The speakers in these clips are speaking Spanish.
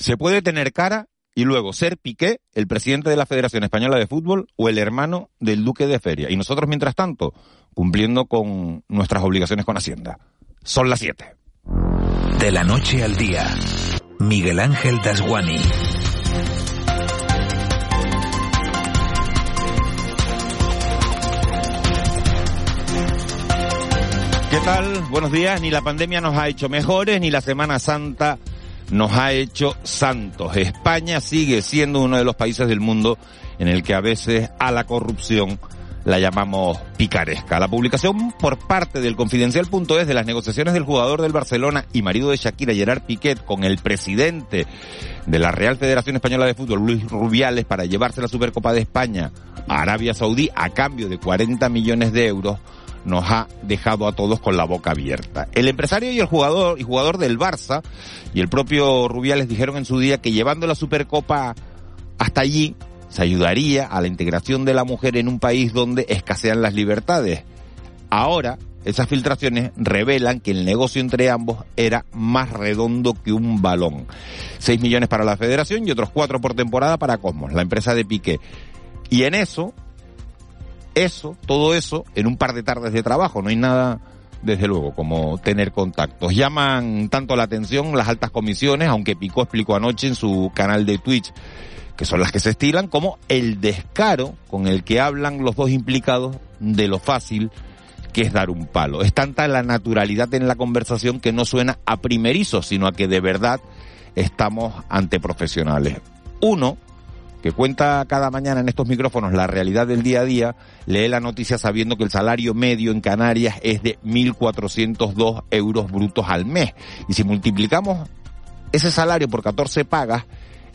Se puede tener cara y luego ser Piqué, el presidente de la Federación Española de Fútbol o el hermano del Duque de Feria. Y nosotros, mientras tanto, cumpliendo con nuestras obligaciones con Hacienda. Son las 7. De la noche al día, Miguel Ángel Dasguani. ¿Qué tal? Buenos días. Ni la pandemia nos ha hecho mejores, ni la Semana Santa nos ha hecho santos. España sigue siendo uno de los países del mundo en el que a veces a la corrupción la llamamos picaresca. La publicación por parte del Confidencial.es de las negociaciones del jugador del Barcelona y marido de Shakira, Gerard Piquet, con el presidente de la Real Federación Española de Fútbol, Luis Rubiales, para llevarse la Supercopa de España a Arabia Saudí a cambio de 40 millones de euros, nos ha dejado a todos con la boca abierta. El empresario y el jugador y jugador del Barça y el propio Rubiales dijeron en su día que llevando la Supercopa hasta allí se ayudaría a la integración de la mujer en un país donde escasean las libertades. Ahora, esas filtraciones revelan que el negocio entre ambos era más redondo que un balón. Seis millones para la federación y otros cuatro por temporada para Cosmos, la empresa de Piqué. Y en eso, eso, todo eso, en un par de tardes de trabajo. No hay nada, desde luego, como tener contactos. Llaman tanto la atención las altas comisiones, aunque Pico explicó anoche en su canal de Twitch que son las que se estilan, como el descaro con el que hablan los dos implicados de lo fácil que es dar un palo. Es tanta la naturalidad en la conversación que no suena a primerizo, sino a que de verdad estamos ante profesionales. Uno, que cuenta cada mañana en estos micrófonos la realidad del día a día, lee la noticia sabiendo que el salario medio en Canarias es de 1.402 euros brutos al mes. Y si multiplicamos ese salario por 14 pagas,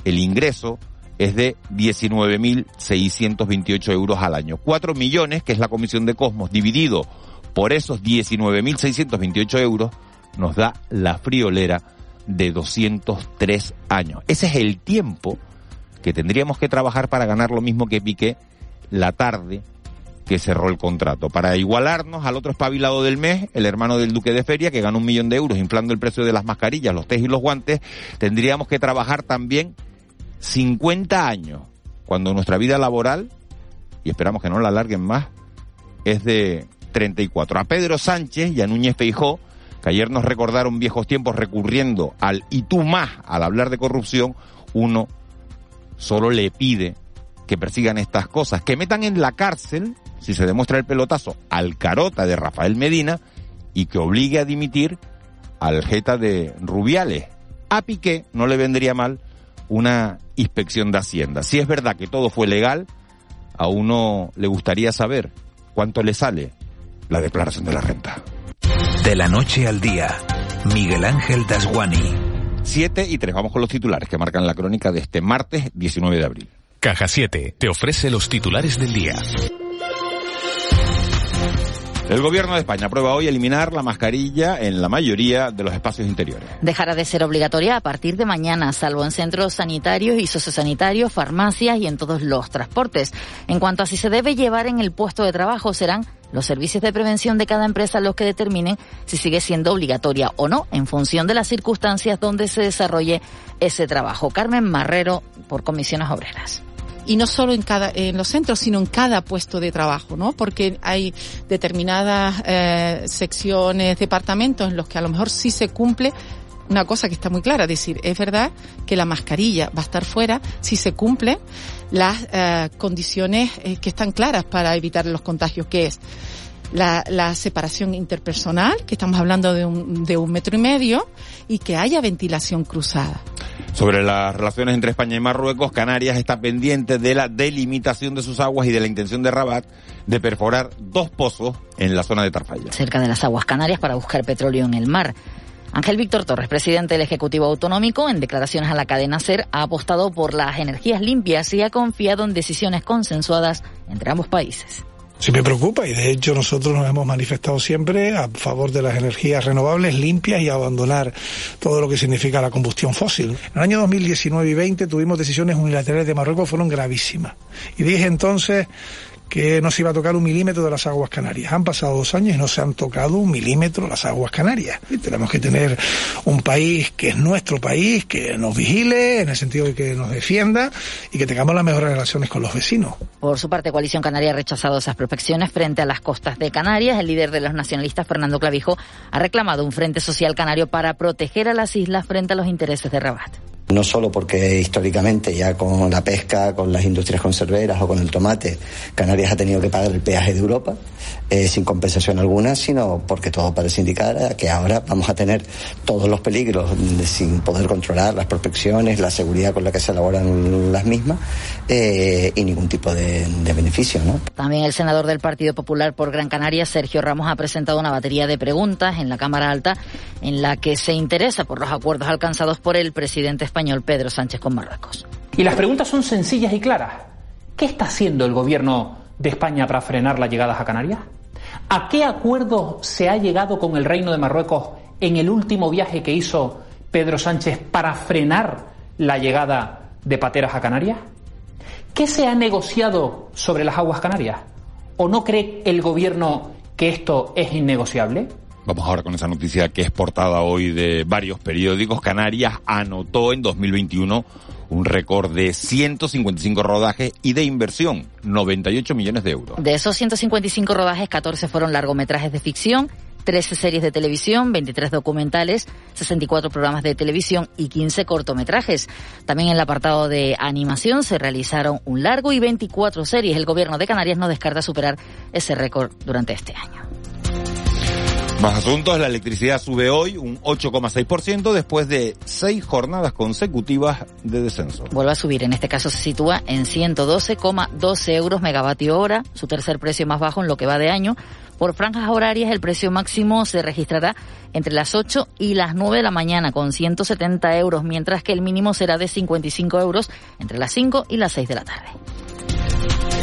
el ingreso es de 19.628 euros al año. 4 millones, que es la comisión de Cosmos, dividido por esos 19.628 euros, nos da la friolera de 203 años. Ese es el tiempo que tendríamos que trabajar para ganar lo mismo que Piqué la tarde que cerró el contrato. Para igualarnos al otro espabilado del mes, el hermano del duque de Feria, que ganó un millón de euros inflando el precio de las mascarillas, los test y los guantes, tendríamos que trabajar también 50 años, cuando nuestra vida laboral, y esperamos que no la alarguen más, es de 34. A Pedro Sánchez y a Núñez Feijó, que ayer nos recordaron viejos tiempos recurriendo al y tú más al hablar de corrupción, uno solo le pide que persigan estas cosas, que metan en la cárcel, si se demuestra el pelotazo, al carota de Rafael Medina y que obligue a dimitir al jeta de Rubiales. A Piqué no le vendría mal una inspección de Hacienda. Si es verdad que todo fue legal, a uno le gustaría saber cuánto le sale la declaración de la renta. De la noche al día, Miguel Ángel Dasguani. 7 y 3. Vamos con los titulares que marcan la crónica de este martes 19 de abril. Caja 7 te ofrece los titulares del día. El gobierno de España aprueba hoy eliminar la mascarilla en la mayoría de los espacios interiores. Dejará de ser obligatoria a partir de mañana, salvo en centros sanitarios y sociosanitarios, farmacias y en todos los transportes. En cuanto a si se debe llevar en el puesto de trabajo, serán los servicios de prevención de cada empresa los que determinen si sigue siendo obligatoria o no, en función de las circunstancias donde se desarrolle ese trabajo. Carmen Marrero, por Comisiones Obreras y no solo en cada en los centros sino en cada puesto de trabajo no porque hay determinadas eh, secciones departamentos en los que a lo mejor sí se cumple una cosa que está muy clara, es decir, es verdad que la mascarilla va a estar fuera si se cumplen las eh, condiciones eh, que están claras para evitar los contagios, que es la, la, separación interpersonal, que estamos hablando de un, de un metro y medio, y que haya ventilación cruzada. Sobre las relaciones entre España y Marruecos, Canarias está pendiente de la delimitación de sus aguas y de la intención de Rabat de perforar dos pozos en la zona de Tarfaya. Cerca de las aguas canarias para buscar petróleo en el mar. Ángel Víctor Torres, presidente del Ejecutivo Autonómico, en declaraciones a la cadena SER, ha apostado por las energías limpias y ha confiado en decisiones consensuadas entre ambos países. Sí me preocupa y de hecho nosotros nos hemos manifestado siempre a favor de las energías renovables limpias y abandonar todo lo que significa la combustión fósil. En el año 2019 y 20 tuvimos decisiones unilaterales de Marruecos, fueron gravísimas. Y dije entonces que no se iba a tocar un milímetro de las aguas canarias. Han pasado dos años y no se han tocado un milímetro las aguas canarias. Y tenemos que tener un país que es nuestro país, que nos vigile, en el sentido de que nos defienda y que tengamos las mejores relaciones con los vecinos. Por su parte, Coalición Canaria ha rechazado esas prospecciones frente a las costas de Canarias. El líder de los nacionalistas, Fernando Clavijo, ha reclamado un frente social canario para proteger a las islas frente a los intereses de Rabat no solo porque históricamente ya con la pesca, con las industrias conserveras o con el tomate, Canarias ha tenido que pagar el peaje de Europa eh, sin compensación alguna, sino porque todo parece indicar que ahora vamos a tener todos los peligros de, sin poder controlar las prospecciones, la seguridad con la que se elaboran las mismas eh, y ningún tipo de, beneficio. También el senador del Partido Popular por Gran Canaria, Sergio Ramos, ha presentado una batería de preguntas en la Cámara Alta en la que se interesa por los acuerdos alcanzados por el presidente español Pedro Sánchez con Marruecos. Y las preguntas son sencillas y claras. ¿Qué está haciendo el gobierno de España para frenar las llegadas a Canarias? ¿A qué acuerdo se ha llegado con el Reino de Marruecos en el último viaje que hizo Pedro Sánchez para frenar la llegada de pateras a Canarias? ¿Qué se ha negociado sobre las aguas canarias? ¿O no cree el gobierno que esto es innegociable? Vamos ahora con esa noticia que es portada hoy de varios periódicos. Canarias anotó en 2021 un récord de 155 rodajes y de inversión, 98 millones de euros. De esos 155 rodajes, 14 fueron largometrajes de ficción, 13 series de televisión, 23 documentales, 64 programas de televisión y 15 cortometrajes. También en el apartado de animación se realizaron un largo y 24 series. El gobierno de Canarias no descarta superar ese récord durante este año. Más asuntos, la electricidad sube hoy un 8,6% después de seis jornadas consecutivas de descenso. Vuelve a subir, en este caso se sitúa en 112,12 euros megavatio hora, su tercer precio más bajo en lo que va de año. Por franjas horarias el precio máximo se registrará entre las 8 y las 9 de la mañana con 170 euros, mientras que el mínimo será de 55 euros entre las 5 y las 6 de la tarde.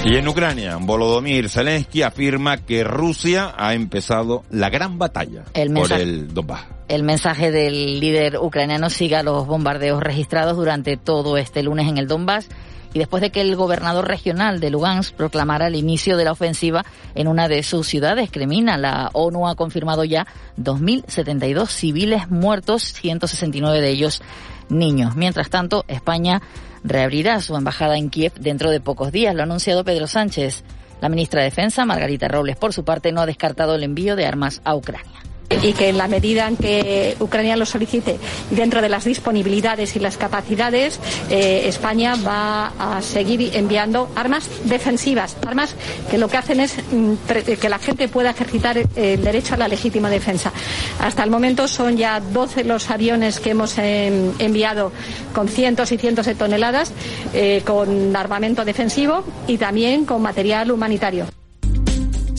Y en Ucrania, Volodymyr Zelensky afirma que Rusia ha empezado la gran batalla por el Donbass. El mensaje del líder ucraniano sigue los bombardeos registrados durante todo este lunes en el Donbass y después de que el gobernador regional de Lugansk proclamara el inicio de la ofensiva en una de sus ciudades, Kremina, la ONU ha confirmado ya 2.072 civiles muertos, 169 de ellos niños. Mientras tanto, España reabrirá su embajada en Kiev dentro de pocos días, lo ha anunciado Pedro Sánchez. La ministra de Defensa, Margarita Robles, por su parte, no ha descartado el envío de armas a Ucrania y que en la medida en que Ucrania lo solicite dentro de las disponibilidades y las capacidades, eh, España va a seguir enviando armas defensivas, armas que lo que hacen es mm, que la gente pueda ejercitar el derecho a la legítima defensa. Hasta el momento son ya 12 los aviones que hemos em, enviado con cientos y cientos de toneladas, eh, con armamento defensivo y también con material humanitario.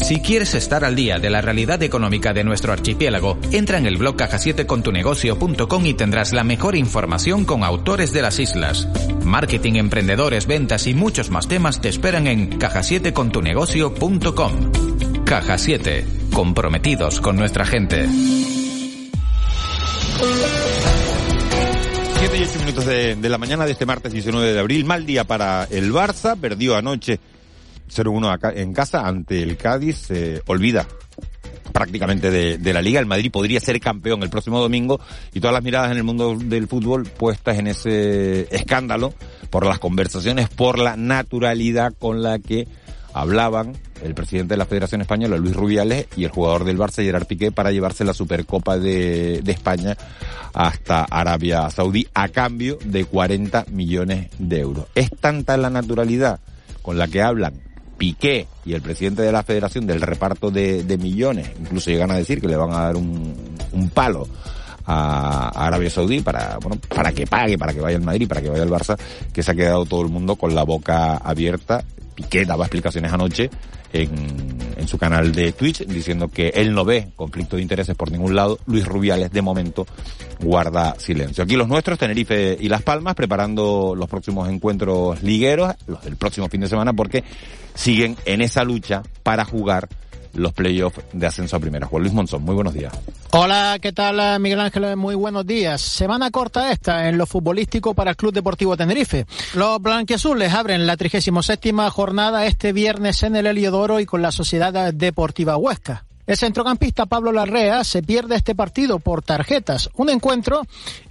Si quieres estar al día de la realidad económica de nuestro archipiélago, entra en el blog caja7contunegocio.com y tendrás la mejor información con autores de las islas. Marketing, emprendedores, ventas y muchos más temas te esperan en caja7contunegocio.com. Caja 7, comprometidos con nuestra gente. 7 y 8 minutos de, de la mañana de este martes 19 de abril. Mal día para el Barça. Perdió anoche 0-1 en casa ante el Cádiz, se olvida prácticamente de, la liga. El Madrid podría ser campeón el próximo domingo y todas las miradas en el mundo del fútbol puestas en ese escándalo por las conversaciones, por la naturalidad con la que hablaban el presidente de la Federación Española, Luis Rubiales, y el jugador del Barça, Gerard Piqué, para llevarse la Supercopa de España hasta Arabia Saudí a cambio de 40 millones de euros. Es tanta la naturalidad con la que hablan Piqué y el presidente de la federación del reparto de, millones, incluso llegan a decir que le van a dar un, palo a, Arabia Saudí para, bueno, para que pague, para que vaya al Madrid, para que vaya al Barça, que se ha quedado todo el mundo con la boca abierta. Piqué daba explicaciones anoche en, en su canal de Twitch diciendo que él no ve conflicto de intereses por ningún lado. Luis Rubiales de momento guarda silencio. Aquí los nuestros, Tenerife y Las Palmas, preparando los próximos encuentros ligueros, los del próximo fin de semana, porque siguen en esa lucha para jugar los playoffs de ascenso a primera. Juan Luis Monzón, muy buenos días. Hola, ¿qué tal Miguel Ángel? Muy buenos días. Semana corta esta en lo futbolístico para el Club Deportivo Tenerife. Los blanquiazules abren la 37 jornada este viernes en el Heliodoro y con la Sociedad Deportiva Huesca. El centrocampista Pablo Larrea se pierde este partido por tarjetas, un encuentro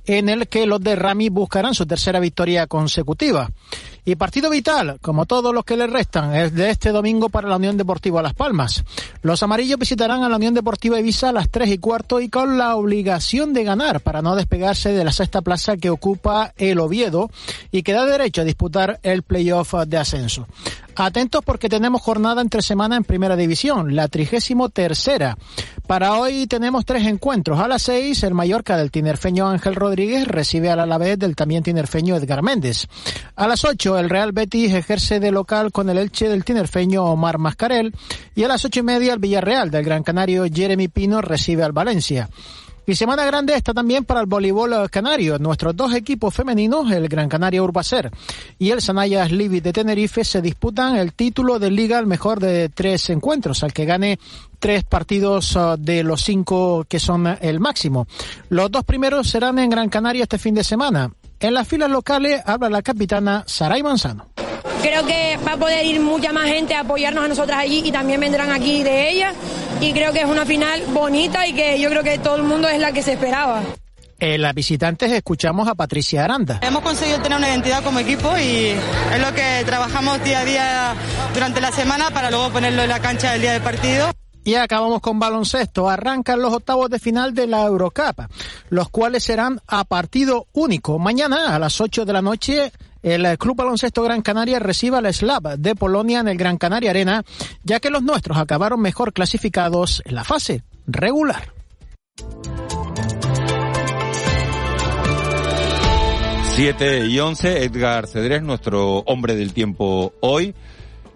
en el que los de Rami buscarán su tercera victoria consecutiva. Y partido vital, como todos los que le restan, es de este domingo para la Unión Deportiva Las Palmas. Los amarillos visitarán a la Unión Deportiva Ibiza a las tres y cuarto y con la obligación de ganar para no despegarse de la sexta plaza que ocupa el Oviedo y que da derecho a disputar el playoff de ascenso. Atentos porque tenemos jornada entre semana en Primera División, la trigésimo tercera. Para hoy tenemos tres encuentros. A las seis, el Mallorca del tinerfeño Ángel Rodríguez recibe al Alavés del también tinerfeño Edgar Méndez. A las ocho, el Real Betis ejerce de local con el Elche del tinerfeño Omar Mascarel. Y a las ocho y media, el Villarreal del Gran Canario Jeremy Pino recibe al Valencia. Y semana grande está también para el voleibol canario. Nuestros dos equipos femeninos, el Gran Canaria Urbacer y el Sanaya Livi de Tenerife, se disputan el título de liga al mejor de tres encuentros, al que gane tres partidos uh, de los cinco que son el máximo. Los dos primeros serán en Gran Canaria este fin de semana. En las filas locales habla la capitana Saray Manzano. Creo que va a poder ir mucha más gente a apoyarnos a nosotras allí y también vendrán aquí de ellas. Y creo que es una final bonita y que yo creo que todo el mundo es la que se esperaba. En las visitantes escuchamos a Patricia Aranda. Hemos conseguido tener una identidad como equipo y es lo que trabajamos día a día durante la semana para luego ponerlo en la cancha el día del partido. Y acabamos con baloncesto. Arrancan los octavos de final de la Eurocup, los cuales serán a partido único. Mañana a las 8 de la noche el Club Baloncesto Gran Canaria reciba al Slav de Polonia en el Gran Canaria Arena, ya que los nuestros acabaron mejor clasificados en la fase regular. Siete y once, Edgar Cedrés, nuestro hombre del tiempo hoy.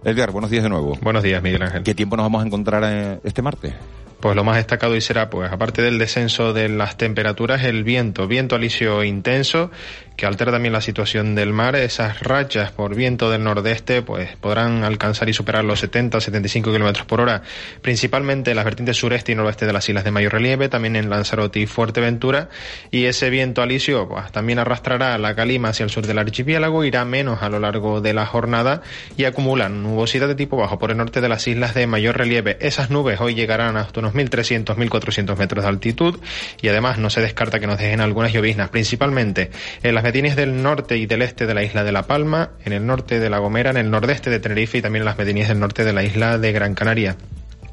Edgar, buenos días de nuevo. Buenos días, Miguel Ángel. ¿Qué tiempo nos vamos a encontrar eh, este martes? Pues lo más destacado hoy será, pues aparte del descenso de las temperaturas, el viento, viento alisio intenso que altera también la situación del mar. Esas rachas por viento del nordeste pues podrán alcanzar y superar los 70 75 kilómetros por hora, principalmente en las vertientes sureste y noroeste de las islas de mayor relieve, también en Lanzarote y Fuerteventura. Y ese viento alisio pues, también arrastrará la calima hacia el sur del archipiélago, irá menos a lo largo de la jornada y acumulan nubosidad de tipo bajo por el norte de las islas de mayor relieve. Esas nubes hoy llegarán hasta unos 1.300, 1.400 metros de altitud y además no se descarta que nos dejen algunas lloviznas, principalmente en las medianías del norte y del este de la isla de La Palma, en el norte de La Gomera, en el nordeste de Tenerife y también en las medianías del norte de la isla de Gran Canaria.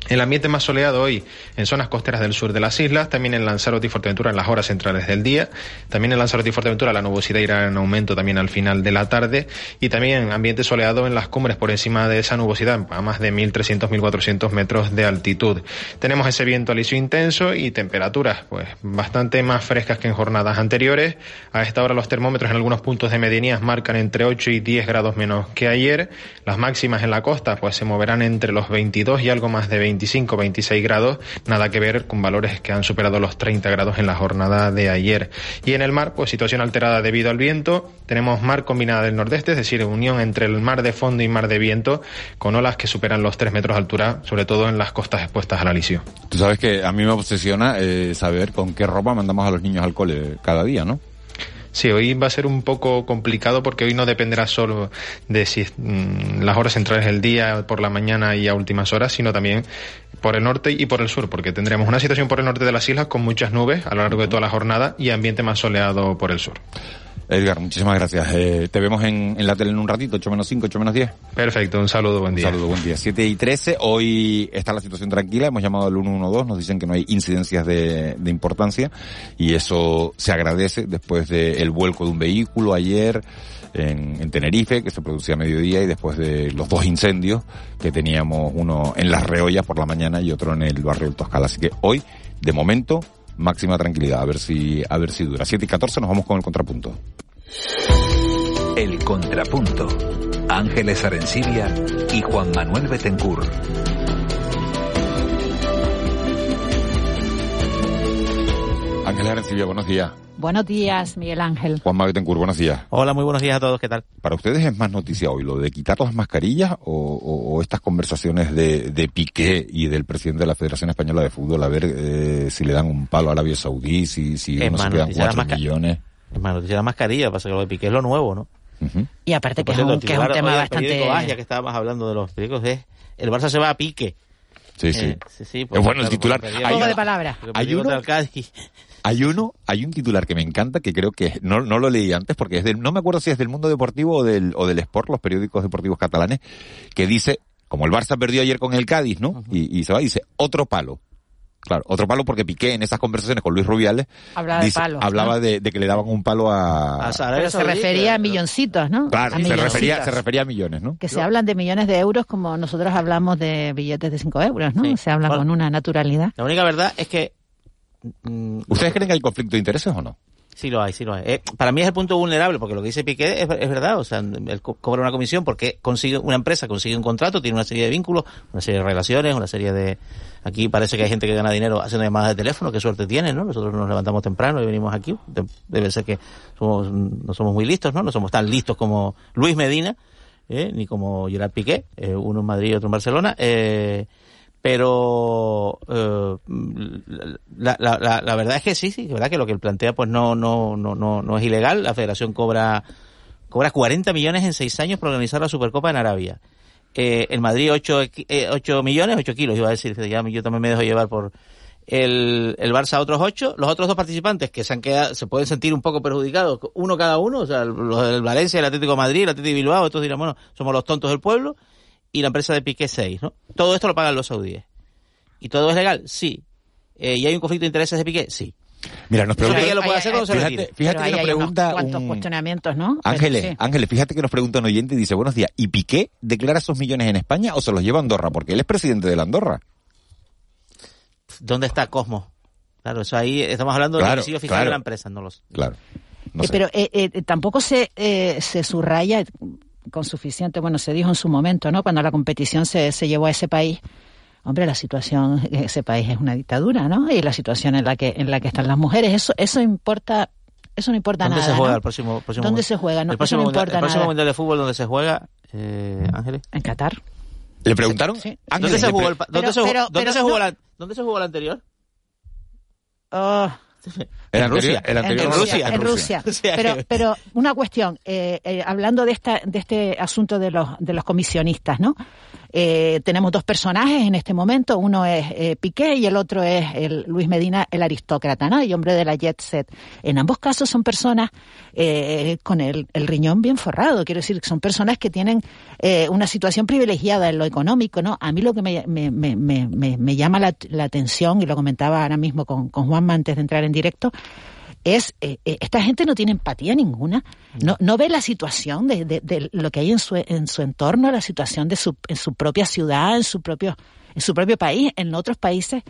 El ambiente más soleado hoy en zonas costeras del sur de las islas, también en Lanzarote y Fuerteventura en las horas centrales del día, también en Lanzarote y Fuerteventura la nubosidad irá en aumento también al final de la tarde y también ambiente soleado en las cumbres por encima de esa nubosidad a más de 1.300, 1.400 metros de altitud. Tenemos ese viento alisio intenso y temperaturas pues bastante más frescas que en jornadas anteriores. A esta hora los termómetros en algunos puntos de medianías marcan entre 8 y 10 grados menos que ayer. Las máximas en la costa pues se moverán entre los 22 y algo más de 20 25, 26 grados, nada que ver con valores que han superado los 30 grados en la jornada de ayer. Y en el mar, pues situación alterada debido al viento, tenemos mar combinada del nordeste, es decir, unión entre el mar de fondo y mar de viento, con olas que superan los 3 metros de altura, sobre todo en las costas expuestas al alisio. Tú sabes que a mí me obsesiona eh, saber con qué ropa mandamos a los niños al cole cada día, ¿no? Sí, hoy va a ser un poco complicado porque hoy no dependerá solo de si mm, las horas centrales del día, por la mañana y a últimas horas, sino también por el norte y por el sur, porque tendremos una situación por el norte de las islas con muchas nubes a lo largo de toda la jornada y ambiente más soleado por el sur. Edgar, muchísimas gracias. Eh, te vemos en, la tele en un ratito, 8 menos 5, 8 menos 10. Perfecto, un saludo, buen día. Un saludo, buen día. 7 y 13, hoy está la situación tranquila, hemos llamado al 112, nos dicen que no hay incidencias de, importancia y eso se agradece después del vuelco de un vehículo ayer en, en, Tenerife, que se producía a mediodía, y después de los dos incendios que teníamos, uno en Las Reollas por la mañana y otro en el barrio del Toscal. Así que hoy, de momento, máxima tranquilidad, a ver si, a ver si dura. 7 y 14 nos vamos con el contrapunto. El contrapunto. Ángeles Arencibia y Juan Manuel Betencourt. Ángeles Arencibia, buenos días. Buenos días, Miguel Ángel. Juan Betancourt, buenos días. Hola, muy buenos días a todos, ¿qué tal? ¿Para ustedes es más noticia hoy lo de quitar las mascarillas o, o, o estas conversaciones de, de, Piqué y del presidente de la Federación Española de Fútbol a ver eh, si le dan un palo a Arabia Saudí, si, si es no se quedan cuatro millones? Es más noticia la mascarilla, pasa que lo de Piqué es lo nuevo, ¿no? Uh -huh. Y aparte que es, un, que es un tema bastante... ya que estábamos hablando de los periódicos, es el Barça se va a Piqué. Sí, sí. Eh, sí, sí pues, es bueno el titular. Hay, de palabra. Hay uno, hay uno, hay un titular que me encanta que creo que no, no lo leí antes porque es del, no me acuerdo si es del Mundo Deportivo o del, o del Sport, los periódicos deportivos catalanes, que dice, como el Barça perdió ayer con el Cádiz, ¿no? Uh -huh. y, y se va dice, otro palo. Claro, otro palo porque Piqué en esas conversaciones con Luis Rubiales hablaba, dice, de, palos, hablaba ¿no? de, de, que le daban un palo a... a Pero se refería a milloncitos, ¿no? Claro, a se, refería, se refería a millones, ¿no? Que se hablan de millones de euros como nosotros hablamos de billetes de 5 euros, ¿no? Sí. Se habla bueno, con una naturalidad. La única verdad es que... Mm, ¿Ustedes creen que hay conflicto de intereses o no? Sí lo hay, sí lo hay. Eh, para mí es el punto vulnerable, porque lo que dice Piqué es, verdad. O sea, él cobra una comisión porque consigue una empresa, consigue un contrato, tiene una serie de vínculos, una serie de relaciones, una serie de... Aquí parece que hay gente que gana dinero haciendo llamadas de teléfono, qué suerte tienen, ¿no? Nosotros nos levantamos temprano y venimos aquí. Debe ser que somos, no somos muy listos, ¿no? No somos tan listos como Luis Medina, ¿eh? ni como Gerard Piqué, eh, uno en Madrid y otro en Barcelona. Eh, pero eh, la, la, la, la, verdad es que sí, sí, verdad que lo que él plantea pues no, no, no, no, no es ilegal. La federación cobra, cobra 40 millones en seis años por organizar la Supercopa en Arabia. Eh, en Madrid 8, eh, 8 millones, 8 kilos, iba a decir, ya yo también me dejo llevar por el, el Barça otros 8, los otros dos participantes que se han quedado, se pueden sentir un poco perjudicados, uno cada uno, o sea, los del Valencia, el Atlético de Madrid, el Atlético de Bilbao, estos dirán, bueno, somos los tontos del pueblo, y la empresa de Piqué 6, ¿no? Todo esto lo pagan los saudíes. ¿Y todo es legal? Sí. Eh, ¿Y hay un conflicto de intereses de Piqué? Sí. Mira, nos pregunta, Piqué lo puede hacer cuando se fíjate, fíjate que nos pregunta cuántos un... cuestionamientos, ¿no? Ángeles, sí. Ángeles, fíjate que nos pregunta un oyente y dice, buenos días, ¿y Piqué declara esos millones en España o se los lleva a Andorra? Porque él es presidente de la Andorra. ¿Dónde está Cosmo? Claro, eso ahí estamos hablando del claro, domicilio fiscal claro, de la empresa, no los. Claro. No eh, pero eh, eh, tampoco se, se subraya con suficiente, bueno, se dijo en su momento, ¿no? Cuando la competición se, se llevó a ese país, hombre, la situación en ese país es una dictadura, ¿no? Y la situación en la que en la que están las mujeres, eso eso importa eso no importa ¿Dónde nada. se juega ¿no? el próximo, próximo ¿Dónde se juega? No, el próximo, eso no mundial, importa el próximo nada. mundial de fútbol donde se juega, eh, Ángeles. En Qatar. ¿Le preguntaron? Sí. ¿Dónde, se jugó, el, ¿dónde, pero, se, jugó, pero, ¿dónde, pero, se jugó no. la, ¿Dónde se jugó el anterior? Oh, en, en Rusia, en Rusia, en Rusia. Pero, pero una cuestión, eh, eh, hablando de esta, de este asunto de los, de los comisionistas, ¿no? Eh, tenemos dos personajes en este momento, uno es eh, Piqué y el otro es el Luis Medina, el aristócrata, ¿no? Y hombre de la jet set. En ambos casos son personas eh, con el, el, riñón bien forrado, quiero decir, que son personas que tienen eh, una situación privilegiada en lo económico, ¿no? A mí lo que me, me, me, me, me llama la, la, atención, y lo comentaba ahora mismo con, con Juanma antes de entrar en directo, es eh, esta gente no tiene empatía ninguna, no, no ve la situación de, de, de, lo que hay en su, en su entorno, la situación de su, en su propia ciudad, en su propio, en su propio país, en otros países.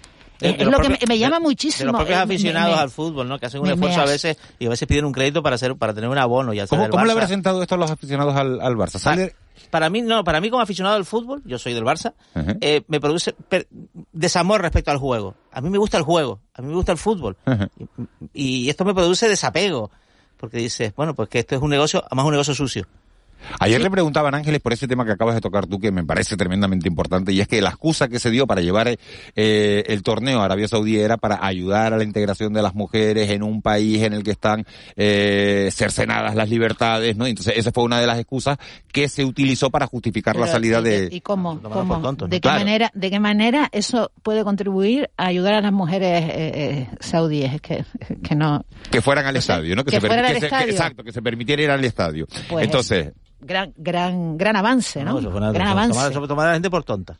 De, es lo propios, que me, me, llama muchísimo. De los propios eh, aficionados me, al fútbol, ¿no? Que hacen un esfuerzo a veces y a veces piden un crédito para hacer para tener un abono. Ya ¿Cómo, ¿cómo le habrá sentado esto a los aficionados al, al Barça? ¿Sale? Para mí, no, para mí como aficionado al fútbol, yo soy del Barça, uh -huh. eh, me produce desamor respecto al juego. A mí me gusta el juego, a mí me gusta el fútbol. Uh -huh. y, y, esto me produce desapego, porque dices, bueno, pues que esto es un negocio, además un negocio sucio. Ayer sí. le preguntaban Ángeles por ese tema que acabas de tocar tú, que me parece tremendamente importante, y es que la excusa que se dio para llevar eh, el torneo a Arabia Saudí era para ayudar a la integración de las mujeres en un país en el que están eh, cercenadas las libertades, ¿no? Entonces esa fue una de las excusas que se utilizó para justificar Pero, la salida ¿y, de... ¿Y cómo? cómo? Tonto, ¿no? ¿De, qué claro. manera, ¿De qué manera eso puede contribuir a ayudar a las mujeres eh, eh saudíes que, que no... Que fueran al estadio, ¿no? Que, que se, fueran que al se, estadio. exacto, que se permitiera ir al estadio. Pues Entonces gran, gran, gran avance, ¿no? no eso fue una, gran avance. Tomar, tomar a la gente por tonta.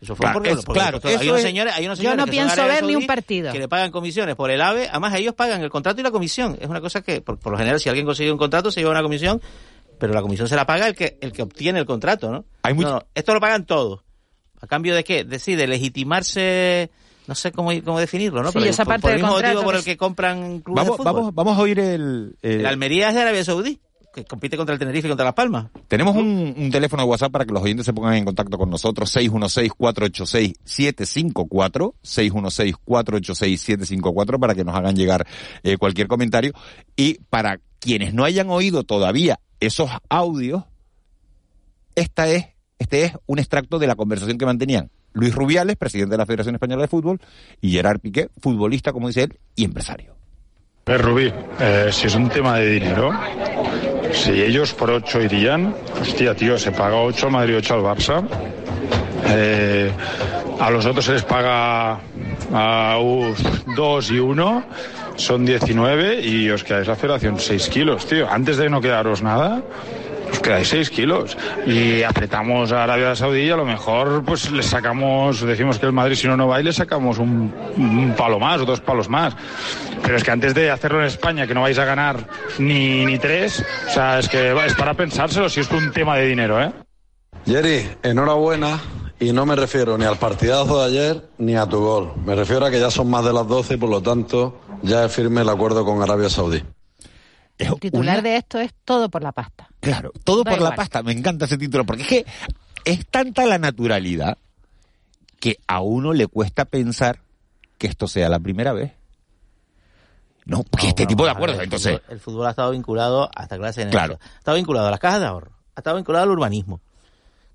Eso fue claro, es, claro, hay, unos señores, hay unos señores Yo no que pienso ver ni un partido. Que le pagan comisiones por el AVE, además ellos pagan el contrato y la comisión. Es una cosa que, por, por lo general, si alguien consigue un contrato, se lleva una comisión, pero la comisión se la paga el que, el que obtiene el contrato, ¿no? Hay no, no, esto lo pagan todos. ¿A cambio de qué? De, sí, de legitimarse no sé cómo, cómo definirlo, ¿no? Sí, Pero esa por, parte por el mismo motivo por que el que compran clubes vamos, de fútbol. Vamos, vamos a oír el... El, el Almería es de Arabia Saudí. Que compite contra el Tenerife y contra Las Palmas. Tenemos un, un teléfono de WhatsApp para que los oyentes se pongan en contacto con nosotros, 616-486-754, 616-486-754 para que nos hagan llegar eh, cualquier comentario. Y para quienes no hayan oído todavía esos audios, esta es, este es un extracto de la conversación que mantenían Luis Rubiales, presidente de la Federación Española de Fútbol, y Gerard Piqué, futbolista, como dice él, y empresario. Eh, Rubí, eh, si es un tema de dinero, si ellos por 8 irían, hostia, tío, se paga 8 al Madrid, 8 al Barça. Eh, a los otros se les paga a 2 y 1, son 19 y os quedáis la federación 6 kilos, tío. Antes de no quedaros nada, os quedáis 6 kilos. Y apretamos a Arabia Saudí y a lo mejor pues le sacamos, decimos que el Madrid si no no va y le sacamos un, un palo más o dos palos más. Pero es que antes de hacerlo en España, que no vais a ganar ni, ni tres, o sea, es que es para pensárselo si es un tema de dinero, ¿eh? Jerry, enhorabuena. Y no me refiero ni al partidazo de ayer ni a tu gol. Me refiero a que ya son más de las 12 y por lo tanto ya es firme el acuerdo con Arabia Saudí. El titular de esto es todo por la pasta. Claro, todo Da por la pasta. Me encanta ese título, porque es que es tanta la naturalidad que a uno le cuesta pensar que esto sea la primera vez. No, porque este tipo de acuerdos, el entonces... Fútbol, el fútbol ha estado vinculado a esta clase de Claro. negocios. Ha estado vinculado a las cajas de ahorro. Ha estado vinculado al urbanismo.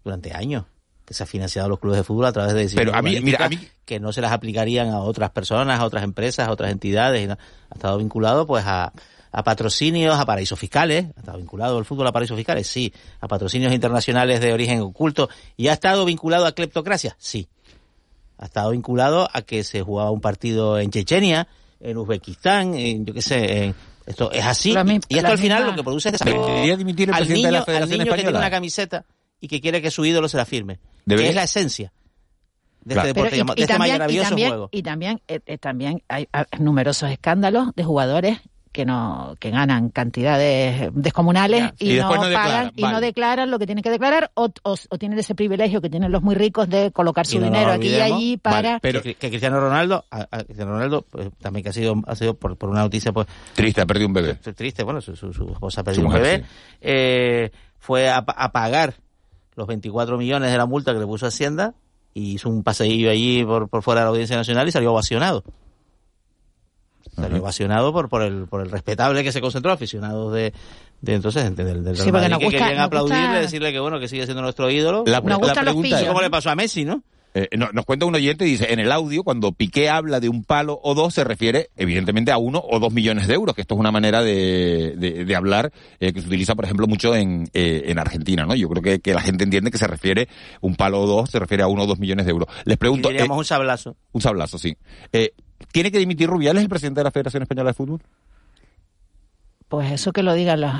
Durante años. Que se ha financiado los clubes de fútbol a través de decisiones Pero a mí- mira, a urbanísticas que no se las aplicarían a otras personas, a otras empresas, a otras entidades. y no. Ha estado vinculado pues a, a patrocinios, a paraísos fiscales. Ha estado vinculado el fútbol a paraísos fiscales, sí. A patrocinios internacionales de origen oculto. ¿Y ha estado vinculado a cleptocracia? Sí. Ha estado vinculado a que se jugaba un partido en Chechenia, en Uzbekistán, en, yo qué sé, en- esto es así. La mi- y esto al final misma- lo que produce es dimitir el al presidente niño, de la al niño que tiene una camiseta y que quiere que su ídolo se la firme. Debería- Que es la esencia de Claro. este deporte, Pero y- y, de este también, y maravilloso también, juego. y también, eh, eh, también hay, hay numerosos escándalos de jugadores que no que ganan cantidades descomunales y, no, pagan y vale. no declaran lo que tienen que declarar o, o- o tienen ese privilegio que tienen los muy ricos de colocar su no dinero aquí y allí para que, que Cristiano Ronaldo, a- a Cristiano Ronaldo pues, también que ha sido, ha sido por, por una noticia pues Triste, ha perdido un bebé. triste, bueno, su, su, su esposa perdió Su un mujer, bebé, sí. eh, fue a, a pagar los 24 millones de la multa que le puso Hacienda y hizo un paseillo allí por, por fuera de la Audiencia Nacional y salió ovacionado. Salió ovacionado por, por, el, por el respetable que se concentró, aficionados de, de entonces del, del Real Sí, porque Madrid, nos que gusta- querían aplaudirle, gusta- decirle que bueno, que sigue siendo nuestro ídolo. La- Nos los pregunta es- ¿Cómo ¿no? le pasó a Messi, no? Eh, no- nos cuenta un oyente, dice, en el audio, cuando Piqué habla de un palo o dos, se refiere evidentemente a uno o dos millones de euros, que esto es una manera de, de, de hablar eh, que se utiliza, por ejemplo, mucho en, eh, en Argentina, ¿no? Yo creo que, que la gente entiende que se refiere, un palo o dos, se refiere a uno o dos millones de euros. Les Y pregunto... eh, un sablazo. un sablazo, sí. ¿Tiene que dimitir Rubiales, el presidente de la Federación Española de Fútbol? pues eso que lo digan los,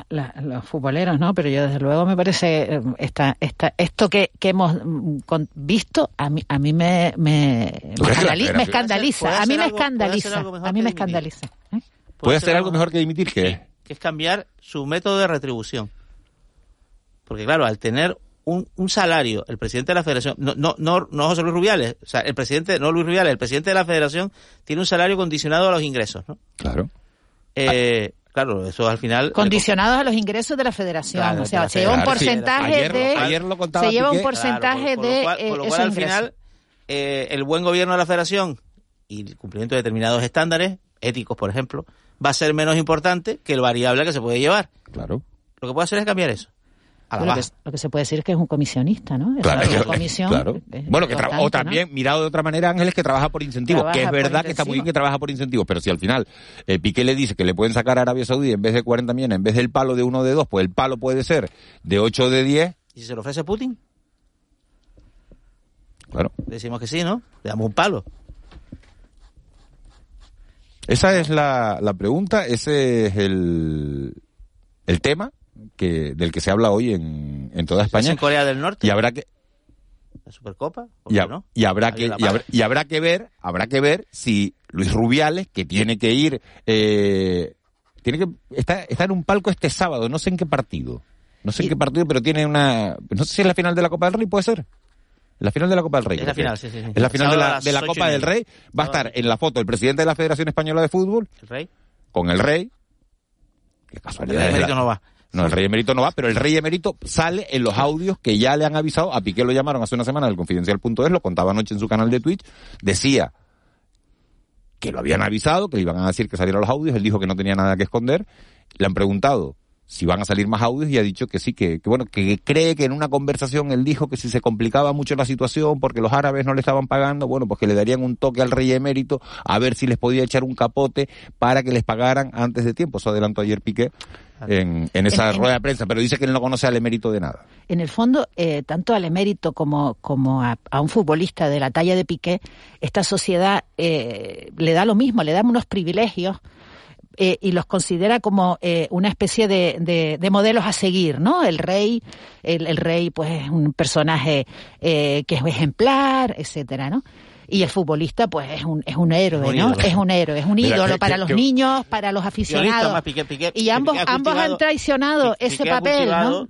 los futboleros, ¿no? Pero yo desde luego me parece eh, esta, esta, esto que, que hemos mm, visto a mí a mí me me, me, ¿Tú crees que la escandali- me federación- escandaliza, ¿Puede a mí me escandaliza, a mí me escandaliza. ¿eh? ¿Puede hacer algo mejor que dimitir? ¿Qué? que es cambiar su método de retribución. Porque claro, al tener un, un salario, el presidente de la federación, no, no, no, no José Luis Rubiales, o sea, el presidente, no Luis Rubiales, el presidente de la federación tiene un salario condicionado a los ingresos, ¿no? Claro. Eh, Claro, eso al final... Condicionados a los ingresos de la federación. Claro, o sea, se lleva un porcentaje Ayer lo- de. ayer lo contaba se lleva un porcentaje Claro, por- por de lo cual- eh, por lo cual, al ingresos. final, eh, el buen gobierno de la federación y el cumplimiento de determinados estándares éticos, por ejemplo, va a ser menos importante que el variable que se puede llevar. Claro. Lo que puede hacer es cambiar eso. A la lo, que, baja. lo que se puede decir es que es un comisionista, ¿no? Es Claro, una claro, comisión. claro. es Bueno, que o también, mirado de otra manera, Ángeles, que trabaja por incentivos, Trabaja que es verdad que está muy bien que trabaja por incentivos, pero si al final eh, Piqué le dice que le pueden sacar a Arabia Saudí en vez de 40 millones, en vez del palo de uno de dos, pues el palo puede ser de 8 o de 10, ¿Y si se lo ofrece Putin? claro. Decimos que sí, ¿no? Le damos un palo. Esa es la, la pregunta, ese es el, el tema que, del que se habla hoy en, en toda ¿Es España. en Corea del Norte? Y habrá que, ¿La Supercopa? ¿Por y, qué ha- no? y habrá que y habrá, paga. y habrá que ver habrá que ver si Luis Rubiales que tiene que ir eh, tiene que está, está en un palco este sábado no sé en qué partido no sé en qué partido pero tiene una no sé si es la final de la Copa del Rey puede ser la final de la Copa del Rey Es la final, sí, sí, sí. es la final de la, de la Copa del. Rey va a estar en la foto el presidente de la Federación Española de Fútbol ¿El rey? con el Rey qué El casualidad rey es la- emérito no va. No, el rey emérito no va, pero el rey emérito sale en los audios que ya le han avisado. A Piqué lo llamaron hace una semana en el confidencial.es, lo contaba anoche en su canal de Twitch. Decía que lo habían avisado, que le iban a decir que salieran los audios. Él dijo que no tenía nada que esconder. Le han preguntado si van a salir más audios y ha dicho que sí, que, que, bueno, que cree que en una conversación él dijo que si se complicaba mucho la situación porque los árabes no le estaban pagando, bueno, pues que le darían un toque al rey emérito a ver si les podía echar un capote para que les pagaran antes de tiempo. Eso adelantó ayer Piqué en, en esa En- rueda de prensa, pero dice que él no conoce al emérito de nada. En el fondo, eh, tanto al emérito como, como a, a un futbolista de la talla de Piqué, esta sociedad eh, le da lo mismo, le da unos privilegios eh, y los considera como eh, una especie de, de- de modelos a seguir, ¿no? El rey, el, el rey pues es un personaje eh, que es ejemplar, etcétera, ¿no? Y el futbolista, pues, es un, es un héroe, Es un ¿no? ídolo. Es un héroe, es un Mira, ídolo que- para que- los que- niños, para los aficionados. más Piqué, Piqué- y ambos, ambos han traicionado ese papel, ¿no?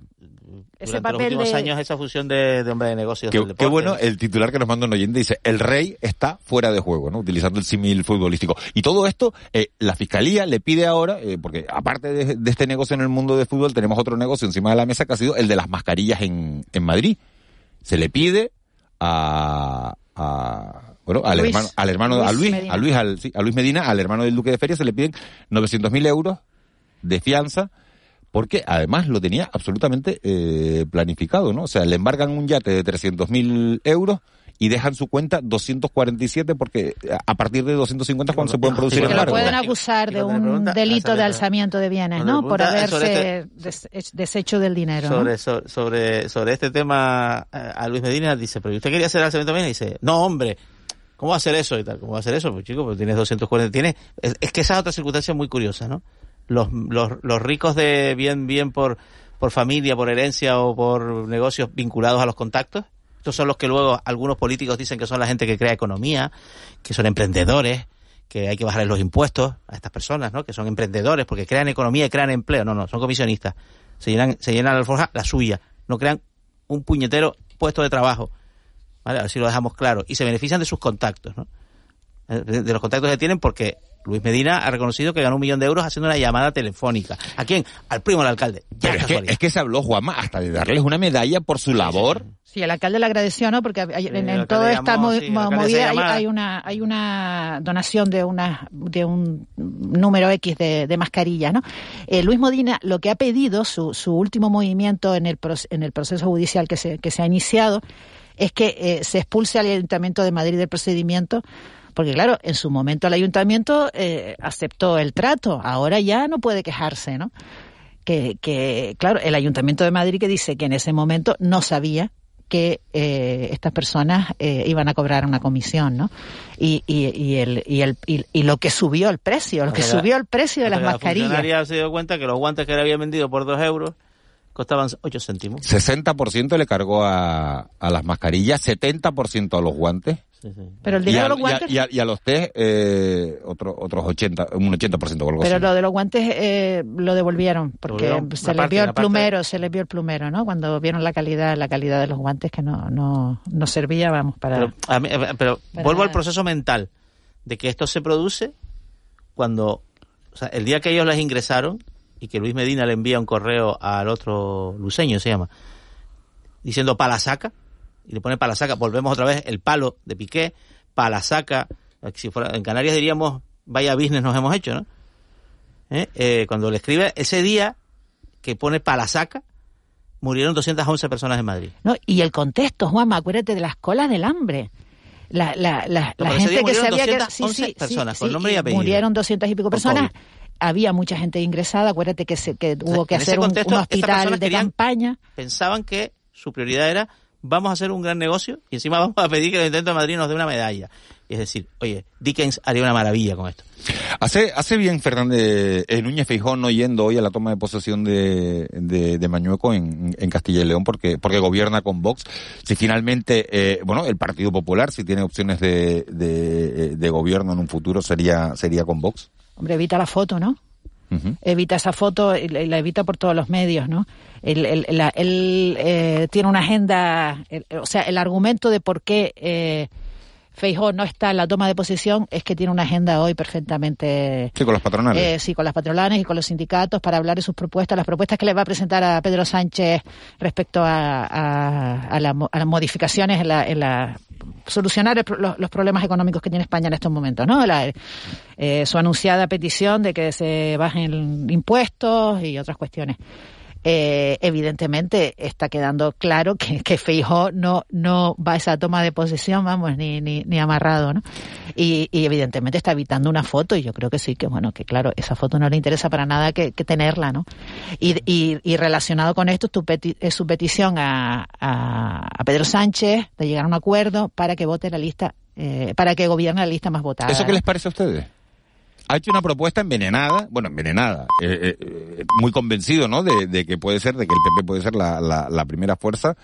Ese los papel últimos de... años esa fusión de, de hombre de negocios Qué, del qué bueno el titular que nos manda un oyente dice el rey está fuera de juego, ¿no? Utilizando el símil futbolístico. Y todo esto, eh, la fiscalía le pide ahora, eh, porque aparte de, de este negocio en el mundo de fútbol, tenemos otro negocio encima de la mesa que ha sido el de las mascarillas en, en Madrid. Se le pide a, a bueno, al Luis. hermano, al hermano, a Luis Medina. a Luis, al, sí, a Luis Medina, al hermano del duque de Feria, se le piden 900.000 euros de fianza porque además lo tenía absolutamente eh, planificado, ¿no? O sea, le embargan un yate de 300.000 euros y dejan su cuenta 247 porque a partir de 250 es cuando se pueden producir que lo embargos. pueden acusar de un delito de alzamiento de bienes, ¿no? Por haberse des- deshecho del dinero. sobre, sobre, sobre, este tema eh, a Luis Medina dice, pero ¿y usted quería hacer alzamiento también? Y dice, no, hombre, ¿cómo va hacer eso? ¿Cómo va hacer eso? Pues chico, pues tienes 240, tienes... Es, es que esa es otra circunstancia muy curiosa, ¿no? Los, los, los ricos de bien, bien por, por familia, por herencia o por negocios vinculados a los contactos, estos son los que luego algunos políticos dicen que son la gente que crea economía, que son emprendedores, que hay que bajarles los impuestos a estas personas, ¿no? Que son emprendedores porque crean economía y crean empleo. No, no, son comisionistas. Se llenan, se llenan la alforja la suya. No crean un puñetero puesto de trabajo. ¿Vale? A ver si lo dejamos claro. Y se benefician de sus contactos, ¿no? Eh, De de los contactos que tienen porque Luis Medina ha reconocido que ganó un millón de euros haciendo una llamada telefónica. ¿A quién? Al primo del alcalde. Ya Pero es que, es que se habló, Juanma, hasta de darles una medalla por su labor. Sí, el alcalde le agradeció, ¿no? Porque hay- en, en toda esta llamó, mo- sí, movida hay, una hay una donación de una de un número X de, de mascarillas, ¿no? Eh, Luis Modina lo que ha pedido su, su último movimiento en el proce- en el proceso judicial que se que se ha iniciado es que eh, se expulse al Ayuntamiento de Madrid del procedimiento porque claro, en su momento el ayuntamiento eh, aceptó el trato, ahora ya no puede quejarse, ¿no? Que, que, claro, el ayuntamiento de Madrid que dice que en ese momento no sabía que eh, estas personas eh, iban a cobrar una comisión, ¿no? Y, y, y, el, y, el, y, y lo que subió el precio, lo que la- subió el precio de las La mascarillas. funcionaria se dio cuenta que los guantes que le habían vendido por dos euros costaban 8 céntimos. 60% le cargó a, a las mascarillas, 70% a los guantes. Pero el Y dinero a, de los y a- guantes, y a- y a los test, eh, otro, otros 80, un 80% o algo pero así. lo de los guantes eh, lo devolvieron porque Devolvieron se les vio el parte. plumero, se les vio el plumero, ¿no? Cuando vieron la calidad, la calidad de los guantes que no, no, no servía, vamos, para. Pero, a mí- eh, pero Para vuelvo al proceso mental de que esto se produce cuando, o sea, el día que ellos las ingresaron y que Luis Medina le envía un correo al otro luceño, se llama, diciendo palasaca, y le pone palasaca, volvemos otra vez el palo de Piqué, palasaca, si fuera, en Canarias diríamos, vaya business nos hemos hecho, ¿no? ¿Eh? Eh, cuando le escribe ese día que pone palasaca, murieron 211 personas en Madrid. No, y el contexto, Juanma, acuérdate de las colas del hambre. La, la, la, No, la gente que murieron había quedado. 211 personas, con nombre y apellido. Murieron 200 y pico personas. Había mucha gente ingresada. Acuérdate que, se, que hubo que en hacer un, contexto, un hospital de querían- campaña. pensaban que su prioridad era vamos a hacer un gran negocio y encima vamos a pedir que el Ayuntamiento de Madrid nos dé una medalla. Es decir, oye, Dickens haría una maravilla con esto. Hace, hace bien Fernández eh, Núñez Feijón no yendo hoy a la toma de posesión de, de, de Mañueco en, en Castilla y León porque, porque gobierna con Vox. Si finalmente, eh, bueno, el Partido Popular, si tiene opciones de, de, de gobierno en un futuro, sería, sería con Vox. Hombre, evita la foto, ¿no? Evita esa foto y la evita por todos los medios, ¿no? Él, él- la- él, eh, tiene una agenda, el- o sea, el argumento de por qué eh, Feijó no está en la toma de posesión, es que tiene una agenda hoy perfectamente... Sí, con las patronales. Eh, sí, con las patronales y con los sindicatos para hablar de sus propuestas, las propuestas que le va a presentar a Pedro Sánchez respecto a, a, las modificaciones en la, en la solucionar los, problemas económicos que tiene España en estos momentos, ¿no? La, eh, su anunciada petición de que se bajen impuestos y otras cuestiones eh, evidentemente está quedando claro que, que Feijó no, no va a esa toma de posesión, vamos, ni, ni, ni amarrado, ¿no? Y, y, evidentemente está evitando una foto y yo creo que sí, que bueno, que claro, esa foto no le interesa para nada que, tenerla, ¿no? Y, y, relacionado con esto tu es su petición a, a, a, Pedro Sánchez de llegar a un acuerdo para que vote la lista, eh, para que gobierne la lista más votada. ¿Eso qué les parece a ustedes? Ha hecho una propuesta envenenada, bueno, envenenada, eh, eh, muy convencido, ¿no? De, que puede ser, de que el PP puede ser la, la, primera fuerza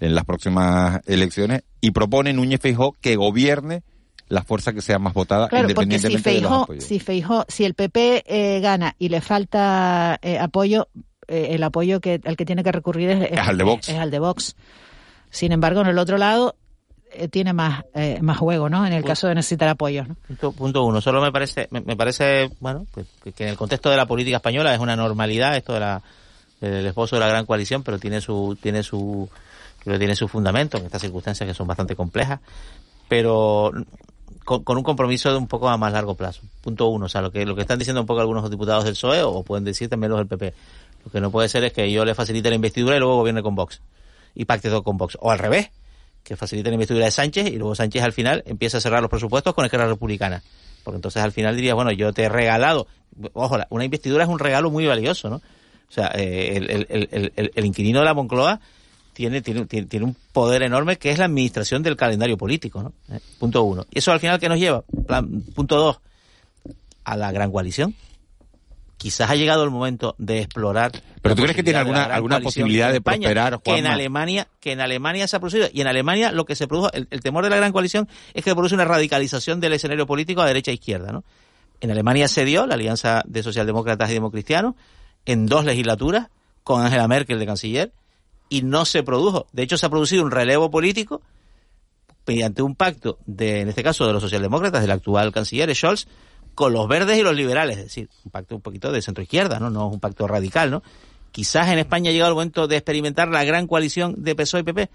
en las próximas elecciones y propone Núñez Feijó que gobierne la fuerza que sea más votada independientemente si de los apoyos. Si Feijó, si el PP eh, gana y le falta apoyo, el apoyo que al que tiene que recurrir es, al de Vox. Es al de Vox. Sin embargo, en el otro lado, eh, tiene más eh, más juego, ¿no? En el caso de necesitar apoyo, ¿no? Punto, uno. Solo me parece me, parece bueno pues, que en el contexto de la política española es una normalidad esto de la del esposo de la gran coalición, pero tiene su tiene su pero tiene su fundamento en estas circunstancias que son bastante complejas, pero con, un compromiso de un poco a más largo plazo. Punto uno. O sea, lo que lo que están diciendo un poco algunos diputados del PSOE o pueden decir también los del PP. Lo que no puede ser es que yo le facilite la investidura y luego gobierne con Vox y pacte todo con Vox. O al revés que facilita la investidura de Sánchez y luego Sánchez al final empieza a cerrar los presupuestos con Esquerra Republicana. Porque entonces al final diría, bueno, yo te he regalado, ojo, una investidura es un regalo muy valioso, ¿no? O sea, eh, el, inquilino de la Moncloa tiene, tiene, tiene, un poder enorme que es la administración del calendario político, ¿no? Eh, punto uno. ¿Y eso al final qué nos lleva? punto dos, a la gran coalición quizás ha llegado el momento de explorar. Pero tú crees que tiene alguna, alguna posibilidad de prosperar, que en Alemania, que en Alemania se ha producido y en Alemania lo que se produjo, el, temor de la gran coalición es que produce una radicalización del escenario político a derecha e izquierda, ¿no? En Alemania se dio la alianza de socialdemócratas y democristianos en dos legislaturas con Angela Merkel de canciller y no se produjo. De hecho, se ha producido un relevo político mediante un pacto de, en este caso, de los socialdemócratas, del actual canciller Scholz, con los verdes y los liberales, es decir, un pacto un poquito de centro izquierda, ¿no? No es un pacto radical, ¿no? Quizás en España ha llegado el momento de experimentar la gran coalición de PSOE y PP.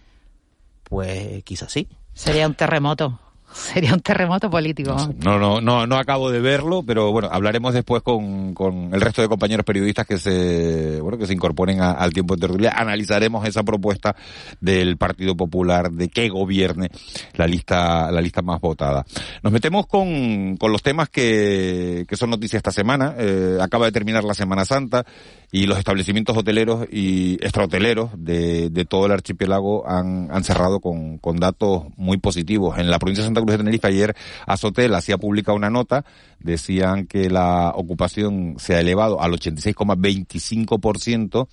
Pues quizás sí. Sería un terremoto. Sería un terremoto político. No, no, no, no acabo de verlo, pero bueno, hablaremos después con, con el resto de compañeros periodistas que se, bueno, que se incorporen al tiempo de tertulia. Analizaremos esa propuesta del Partido Popular de que gobierne la lista, la lista más votada. Nos metemos con, con los temas que, que son noticias esta semana. Eh, acaba de terminar la Semana Santa y los establecimientos hoteleros y extrahoteleros de, de todo el archipiélago han, han cerrado con, con datos muy positivos. En la provincia de Santa Cruz de Tenerife ayer Azotel hacía pública una nota, decían que la ocupación se ha elevado al 86,25%,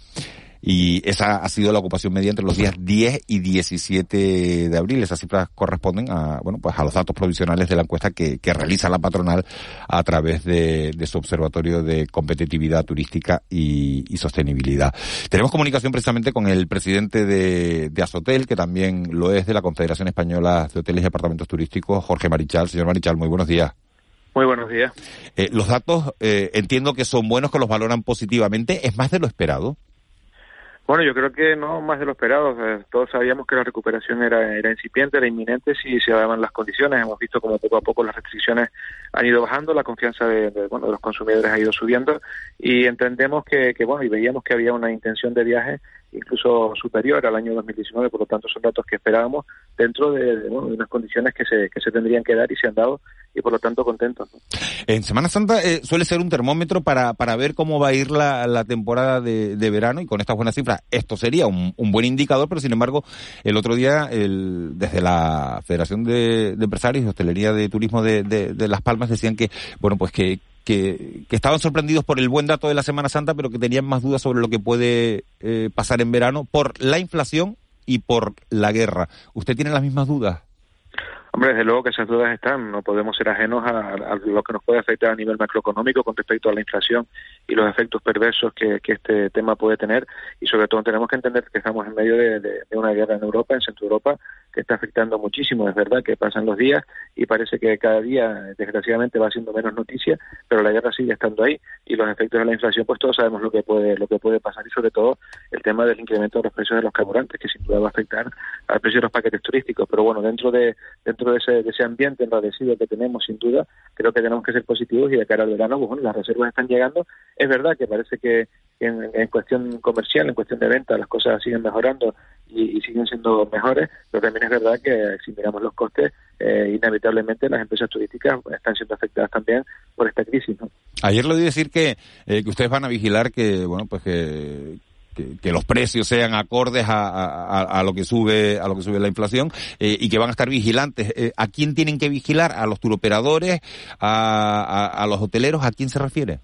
y esa ha sido la ocupación media entre los días 10 y 17 de abril. Esas cifras corresponden a, bueno, pues a los datos provisionales de la encuesta que, que realiza la patronal a través de, de, su observatorio de competitividad turística y, y, sostenibilidad. Tenemos comunicación precisamente con el presidente de, de Azotel, que también lo es de la Confederación Española de Hoteles y Apartamentos Turísticos, Jorge Marichal. Señor Marichal, muy buenos días. Muy buenos días. Eh, los datos eh, entiendo que son buenos, que los valoran positivamente. ¿Es más de lo esperado? Bueno, yo creo que no más de lo esperado. todos sabíamos que la recuperación era, era incipiente, era inminente si se daban las condiciones. Hemos visto como poco a poco las restricciones han ido bajando, la confianza de, bueno, de los consumidores ha ido subiendo y entendemos que, que, bueno, y veíamos que había una intención de viaje incluso superior al año 2019, por lo tanto son datos que esperábamos dentro de, unas condiciones que se, que se tendrían que dar y se han dado y por lo tanto contentos. En Semana Santa eh, suele ser un termómetro para, para ver cómo va a ir la, la temporada de, de, verano y con estas buenas cifras esto sería un, un, buen indicador, pero sin embargo el otro día el, desde la Federación de, de Empresarios y Hostelería de Turismo de, de, Las Palmas decían que, bueno, pues que, que, estaban sorprendidos por el buen dato de la Semana Santa, pero que tenían más dudas sobre lo que puede eh, pasar en verano por la inflación y por la guerra. ¿Usted tiene las mismas dudas? Hombre, desde luego que esas dudas están. No podemos ser ajenos a, lo que nos puede afectar a nivel macroeconómico con respecto a la inflación y los efectos perversos que, este tema puede tener. Y sobre todo tenemos que entender que estamos en medio de, una guerra en Europa, en Centro Europa, está afectando muchísimo. Es verdad que pasan los días y parece que cada día, desgraciadamente, va siendo menos noticia, pero la guerra sigue estando ahí y los efectos de la inflación, pues todos sabemos lo que puede lo que puede pasar y sobre todo el tema del incremento de los precios de los carburantes, que sin duda va a afectar al precio de los paquetes turísticos. Pero bueno, dentro de dentro de ese, de ese ambiente enradecido que tenemos, sin duda, creo que tenemos que ser positivos y de cara al verano, pues bueno, las reservas están llegando. Es verdad que parece que en cuestión comercial, en cuestión de venta, las cosas siguen mejorando y, siguen siendo mejores, pero también es verdad que si miramos los costes, eh, inevitablemente las empresas turísticas están siendo afectadas también por esta crisis. ¿no? Ayer le di decir que, eh, que ustedes van a vigilar que, bueno, pues que, que, los precios sean acordes a, a, lo que sube a lo que sube la inflación eh, y que van a estar vigilantes. Eh, ¿A quién tienen que vigilar? ¿A los turoperadores? ¿A, a los hoteleros? ¿A quién se refiere?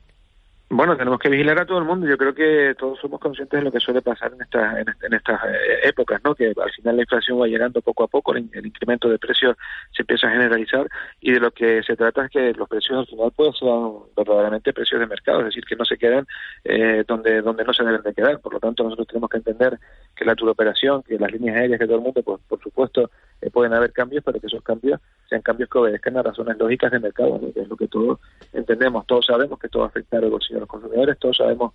Bueno, tenemos que vigilar a todo el mundo. Yo creo que todos somos conscientes de lo que suele pasar en estas en, estas eh, épocas, ¿no? Que al final la inflación va llegando poco a poco, el, incremento de precios se empieza a generalizar y de lo que se trata es que los precios al final pues sean verdaderamente precios de mercado, es decir, que no se queden eh, donde donde no se deben de quedar. Por lo tanto, nosotros tenemos que entender que la turoperación, que las líneas aéreas, que todo el mundo, pues por supuesto eh, pueden haber cambios, pero que esos cambios sean cambios que obedezcan a razones lógicas de mercado, que es lo que todos entendemos. Todos sabemos que esto va a al bolsillo de los consumidores, todos sabemos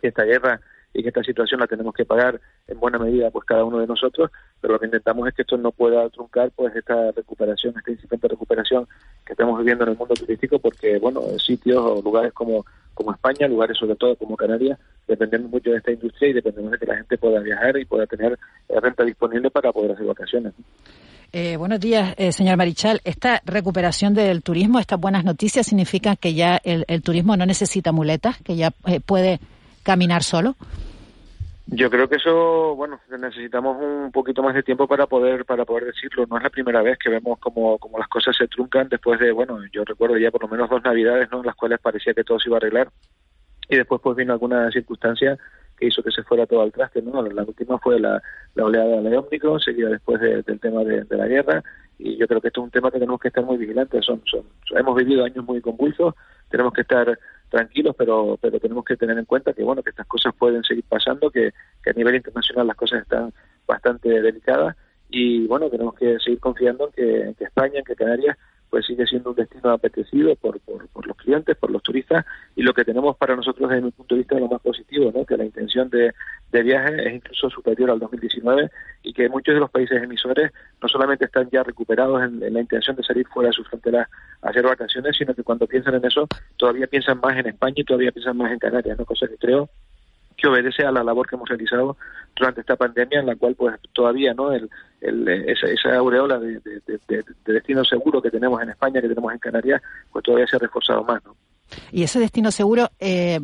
que esta guerra y que esta situación la tenemos que pagar en buena medida pues cada uno de nosotros, pero lo que intentamos es que esto no pueda truncar pues esta recuperación, esta incipiente recuperación que estamos viviendo en el mundo turístico porque bueno, sitios o lugares como como España, lugares sobre todo como Canarias, dependemos mucho de esta industria y dependemos de que la gente pueda viajar y pueda tener renta disponible para poder hacer vacaciones. Eh, buenos días, eh, señor Marichal. Esta recuperación del turismo, estas buenas noticias, significan que ya el, turismo no necesita muletas, que ya eh, puede caminar solo. Yo creo que eso, bueno, necesitamos un poquito más de tiempo para poder para poder decirlo. No es la primera vez que vemos como, como las cosas se truncan después de, bueno, yo recuerdo ya por lo menos dos navidades, ¿no? En las cuales parecía que todo se iba a arreglar y después pues vino alguna circunstancia que hizo que se fuera todo al traste, ¿no? La última fue la, la oleada de Omicron, seguida después del tema de, la guerra, y yo creo que esto es un tema que tenemos que estar muy vigilantes. Son, son, hemos vivido años muy convulsos, tenemos que estar tranquilos, pero, pero tenemos que tener en cuenta que, bueno, que estas cosas pueden seguir pasando, que, que a nivel internacional las cosas están bastante delicadas, y bueno, tenemos que seguir confiando en que, en que España, en que Canarias pues sigue siendo un destino apetecido por, por, los clientes, por los turistas, y lo que tenemos para nosotros desde mi punto de vista es lo más positivo, ¿no? que la intención de, de viaje es incluso superior al 2019 y que muchos de los países emisores no solamente están ya recuperados en, la intención de salir fuera de sus fronteras a hacer vacaciones, sino que cuando piensan en eso todavía piensan más en España y todavía piensan más en Canarias, ¿no? cosa que creo que obedece a la labor que hemos realizado durante esta pandemia en la cual pues todavía no el, el esa, esa, aureola de, de, destino seguro que tenemos en España que tenemos en Canarias pues todavía se ha reforzado más ¿no? y ese destino seguro eh,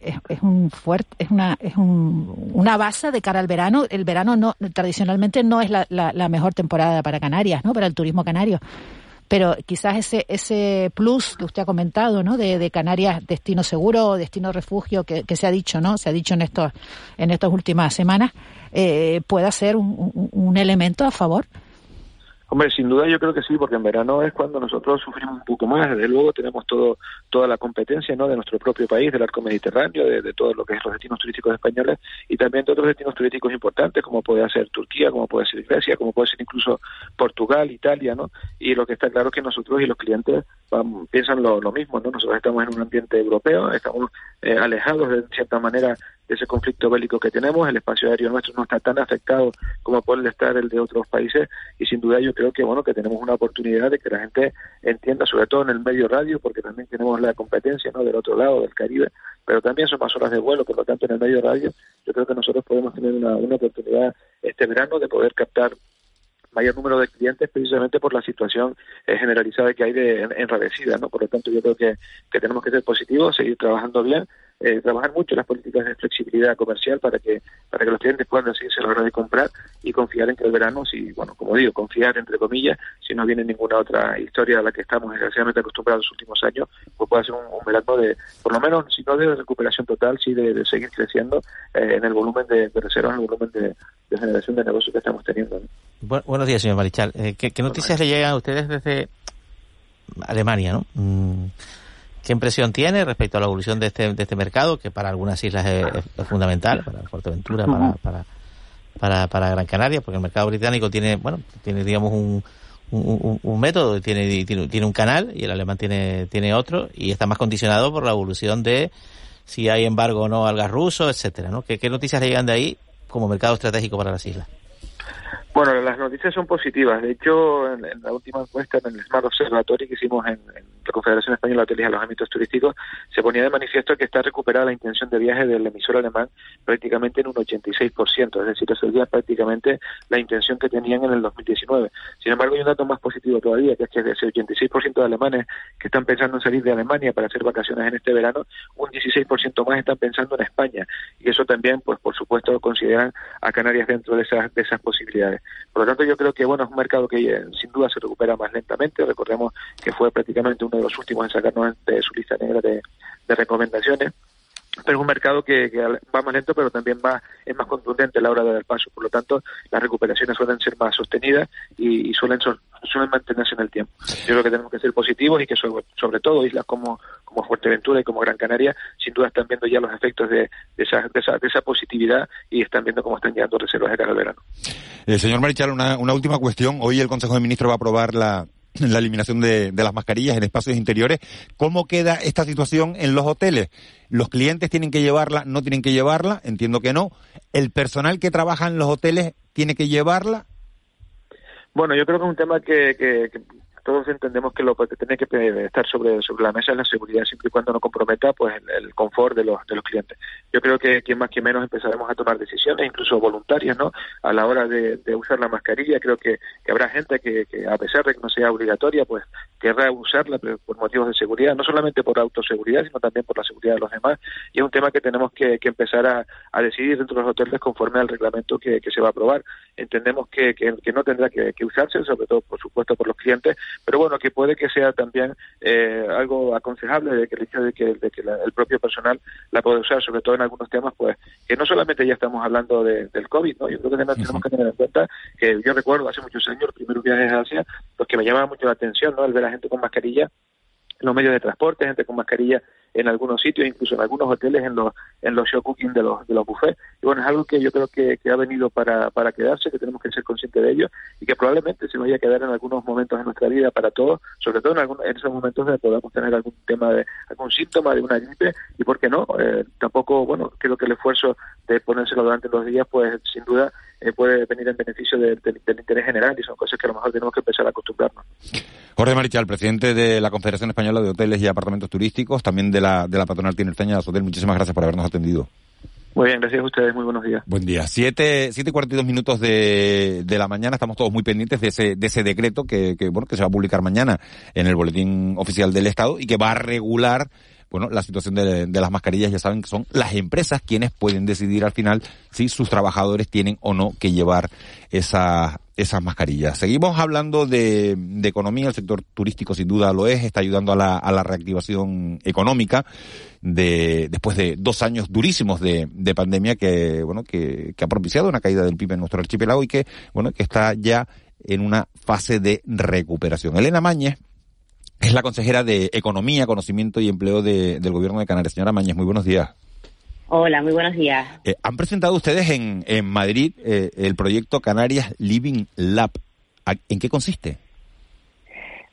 es, un fuerte es una es un, una base de cara al verano. El verano no tradicionalmente no es la, la, la mejor temporada para Canarias no para el turismo canario pero quizás ese ese plus que usted ha comentado, ¿no? De, Canarias destino seguro, destino refugio, que, se ha dicho, ¿no? Se ha dicho en estos en estas últimas semanas, eh, pueda ser un, un elemento a favor. Hombre, sin duda yo creo que sí, porque en verano es cuando nosotros sufrimos un poco más. Desde luego tenemos todo toda la competencia ¿no? de nuestro propio país, del arco mediterráneo, de, todo lo que es los destinos turísticos españoles y también de otros destinos turísticos importantes, como puede ser Turquía, como puede ser Grecia, como puede ser incluso Portugal, Italia, ¿no? Y lo que está claro es que nosotros y los clientes piensan lo, mismo, ¿no? Nosotros estamos en un ambiente europeo, estamos eh, alejados de cierta manera de ese conflicto bélico que tenemos, el espacio aéreo nuestro no está tan afectado como puede estar el de otros países. Y sin duda yo creo que bueno que tenemos una oportunidad de que la gente entienda, sobre todo en el medio radio, porque también tenemos la competencia no del otro lado del Caribe, pero también son más horas de vuelo, por lo tanto en el medio radio yo creo que nosotros podemos tener una, una oportunidad este verano de poder captar mayor número de clientes precisamente por la situación eh, generalizada que hay de enrarecida, ¿no? Por lo tanto, yo creo que, que tenemos que ser positivos, seguir trabajando bien, eh, trabajar mucho las políticas de flexibilidad comercial para que para que los clientes puedan decidirse a la hora de comprar y confiar en que el verano, si, bueno, como digo, confiar entre comillas, si no viene ninguna otra historia a la que estamos desgraciadamente acostumbrados en los últimos años, pues puede ser un, verano de, por lo menos, si no de recuperación total, sí de, seguir creciendo eh, en el volumen de, reservas, en el volumen de, generación de negocios que estamos teniendo. buenos días, señor Marichal. Eh, ¿qué, noticias le llegan a ustedes desde Alemania, no? Mm, ¿Qué impresión tiene respecto a la evolución de este, de este mercado, que para algunas islas es, fundamental, para Fuerteventura, para, para, para, para Gran Canaria, porque el mercado británico tiene, bueno, tiene, digamos, un, un, un, método, tiene, tiene, tiene, un canal y el alemán tiene, tiene otro y está más condicionado por la evolución de si hay embargo o no al gas ruso, etcétera, ¿no? ¿Qué, qué noticias le llegan de ahí como mercado estratégico para las islas? Bueno, las noticias son positivas. De hecho, en, la última encuesta, en el Smart Observatory que hicimos en, la Confederación Española de Hoteles y Alojamientos Turísticos, se ponía de manifiesto que está recuperada la intención de viaje del emisor alemán prácticamente en un 86%, es decir, es prácticamente la intención que tenían en el 2019. Sin embargo, hay un dato más positivo todavía, que es que de ese 86% de alemanes que están pensando en salir de Alemania para hacer vacaciones en este verano, un 16% más están pensando en España. Y eso también, pues por supuesto, consideran a Canarias dentro de esas, de esas posibilidades. Por lo tanto, yo creo que bueno es un mercado que eh, sin duda se recupera más lentamente. Recordemos que fue prácticamente uno de los últimos en sacarnos de su lista negra de, recomendaciones pero es un mercado que, va más lento, pero también va es más contundente a la hora de dar paso. Por lo tanto, las recuperaciones suelen ser más sostenidas y, suelen suelen mantenerse en el tiempo. Yo creo que tenemos que ser positivos y que sobre, todo islas como, como Fuerteventura y como Gran Canaria, sin duda están viendo ya los efectos de, esa, de, esa, de esa positividad y están viendo cómo están llegando reservas de cara al verano. Eh, señor Marichal, una, una última cuestión. Hoy el Consejo de Ministros va a aprobar la, la eliminación de, de, las mascarillas en espacios interiores. ¿Cómo queda esta situación en los hoteles? ¿Los clientes tienen que llevarla? ¿No tienen que llevarla? Entiendo que no. ¿El personal que trabaja en los hoteles tiene que llevarla? Bueno, yo creo que es un tema que, que, todos entendemos que lo que tiene que estar sobre, sobre la mesa es la seguridad, siempre y cuando no comprometa pues el, confort de los, de los clientes. Yo creo que quien más que menos empezaremos a tomar decisiones, incluso voluntarias, ¿no? A la hora de, usar la mascarilla, creo que, habrá gente que, a pesar de que no sea obligatoria, pues querrá usarla por motivos de seguridad, no solamente por autoseguridad, sino también por la seguridad de los demás. Y es un tema que tenemos que, empezar a, decidir dentro de los hoteles conforme al reglamento que, se va a aprobar. Entendemos que, no tendrá que usarse, sobre todo, por supuesto, por los clientes, pero bueno, que puede que sea también eh, algo aconsejable de que el hecho de que, el propio personal la pueda usar, sobre todo en algunos temas, pues que no solamente ya estamos hablando del COVID, ¿no? Yo creo que tenemos que tener en cuenta que yo recuerdo hace muchos años los primeros viajes a Asia, los que me llamaba mucho la atención, ¿no? El ver a gente con mascarilla en los medios de transporte, gente con mascarilla en algunos sitios, incluso en algunos hoteles, en los, en los show cooking de los, de los buffets. Y bueno, es algo que yo creo que, ha venido para, para quedarse, que tenemos que ser conscientes de ello y que probablemente se nos vaya a quedar en algunos momentos de nuestra vida para todos, sobre todo en, en esos momentos donde podamos tener algún tema de, algún síntoma de una gripe y, ¿por qué no? Eh, tampoco, bueno, creo que el esfuerzo de ponérselo durante los días, pues sin duda eh, puede venir en beneficio del interés general y son cosas que a lo mejor tenemos que empezar a acostumbrarnos. Jorge Marichal, presidente de la Confederación Española de Hoteles y Apartamentos Turísticos, también de la, de la patronal tinerfeña de Hotel. Muchísimas gracias por habernos atendido. Muy bien, gracias a ustedes. Muy buenos días. Buen día. Siete, siete y cuarenta y dos minutos de, de la mañana. Estamos todos muy pendientes de ese, de ese decreto que, que, bueno, que se va a publicar mañana en el Boletín Oficial del Estado y que va a regular bueno, la situación de, las mascarillas ya saben que son las empresas quienes pueden decidir al final si sus trabajadores tienen o no que llevar esas, esas mascarillas. Seguimos hablando de, economía, el sector turístico sin duda lo es, está ayudando a la, a la reactivación económica de, después de dos años durísimos de, de pandemia que, bueno, que, que ha propiciado una caída del PIB en nuestro archipiélago y que, bueno, que está ya en una fase de recuperación. Elena Mañez es la consejera de Economía, Conocimiento y Empleo del Gobierno de Canarias. Señora Mañez, muy buenos días. Hola, muy buenos días. Eh, han presentado ustedes en, en Madrid eh, el proyecto Canarias Living Lab. ¿En qué consiste?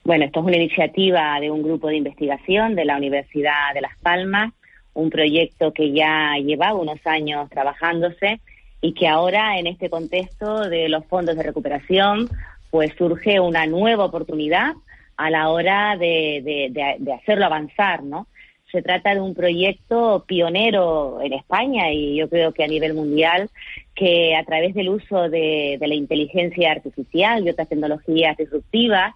Bueno, esto es una iniciativa de un grupo de investigación de la Universidad de Las Palmas, un proyecto que ya lleva unos años trabajándose y que ahora en este contexto de los fondos de recuperación pues surge una nueva oportunidad a la hora de, de, hacerlo avanzar, ¿no? Se trata de un proyecto pionero en España y yo creo que a nivel mundial que a través del uso de, la inteligencia artificial y otras tecnologías disruptivas,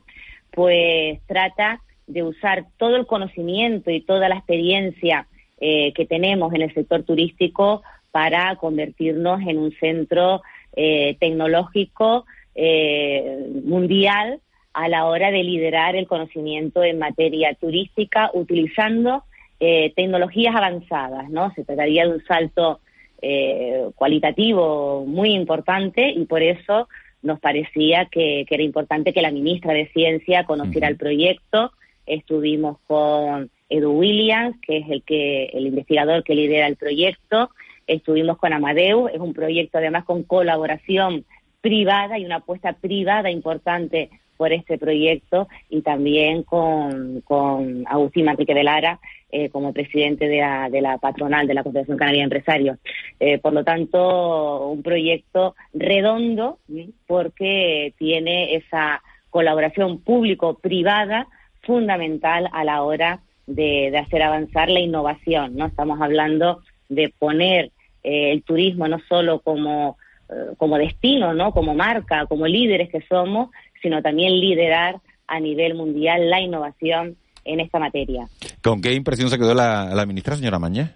pues trata de usar todo el conocimiento y toda la experiencia eh, que tenemos en el sector turístico para convertirnos en un centro eh, tecnológico eh, mundial a la hora de liderar el conocimiento en materia turística utilizando eh, tecnologías avanzadas, ¿no? Se trataría de un salto eh, cualitativo muy importante y por eso nos parecía que, era importante que la ministra de Ciencia conociera el proyecto. Estuvimos con Edu Williams, que es el que el investigador que lidera el proyecto, Estuvimos con Amadeus, es un proyecto además con colaboración privada y una apuesta privada importante por este proyecto y también con, con Agustín Manrique de Lara eh, como presidente de la, de la patronal de la Confederación Canaria de Empresarios. Eh, por lo tanto, un proyecto redondo porque tiene esa colaboración público-privada fundamental a la hora de, de, hacer avanzar la innovación. No estamos hablando de poner eh, el turismo no solo como como destino, ¿no? Como marca, como líderes que somos, sino también liderar a nivel mundial la innovación en esta materia. ¿Con qué impresión se quedó la, ministra, señora Mañez?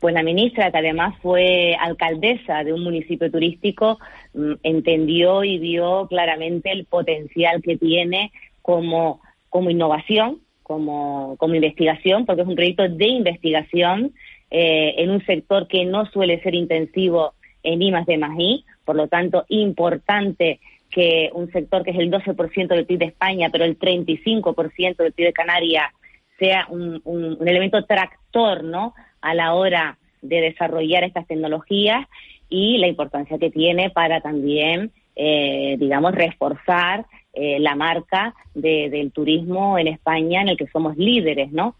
Pues la ministra, que además fue alcaldesa de un municipio turístico, mm, entendió y vio claramente el potencial que tiene como, como innovación, como, como investigación, porque es un proyecto de investigación eh, en un sector que no suele ser intensivo en I de más por lo tanto, importante que un sector que es el 12% del PIB de España, pero el 35% del PIB de Canarias, sea un, elemento tractor ¿no? a la hora de desarrollar estas tecnologías y la importancia que tiene para también, eh, digamos, reforzar eh, la marca del turismo en España en el que somos líderes, ¿no?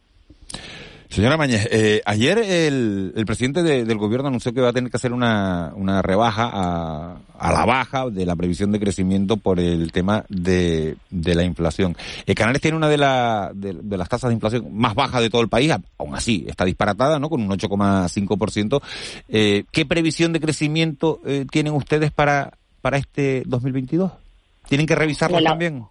Señora Mañez, eh, ayer el, presidente del gobierno anunció que va a tener que hacer una, una rebaja a, a, la baja de la previsión de crecimiento por el tema de, de la inflación. Eh, Canarias tiene una de, la, de, las tasas de inflación más bajas de todo el país, aún así está disparatada, ¿no? Con un 8,5%. Eh, ¿Qué previsión de crecimiento eh, tienen ustedes para, para este 2022? ¿Tienen que revisarlo también?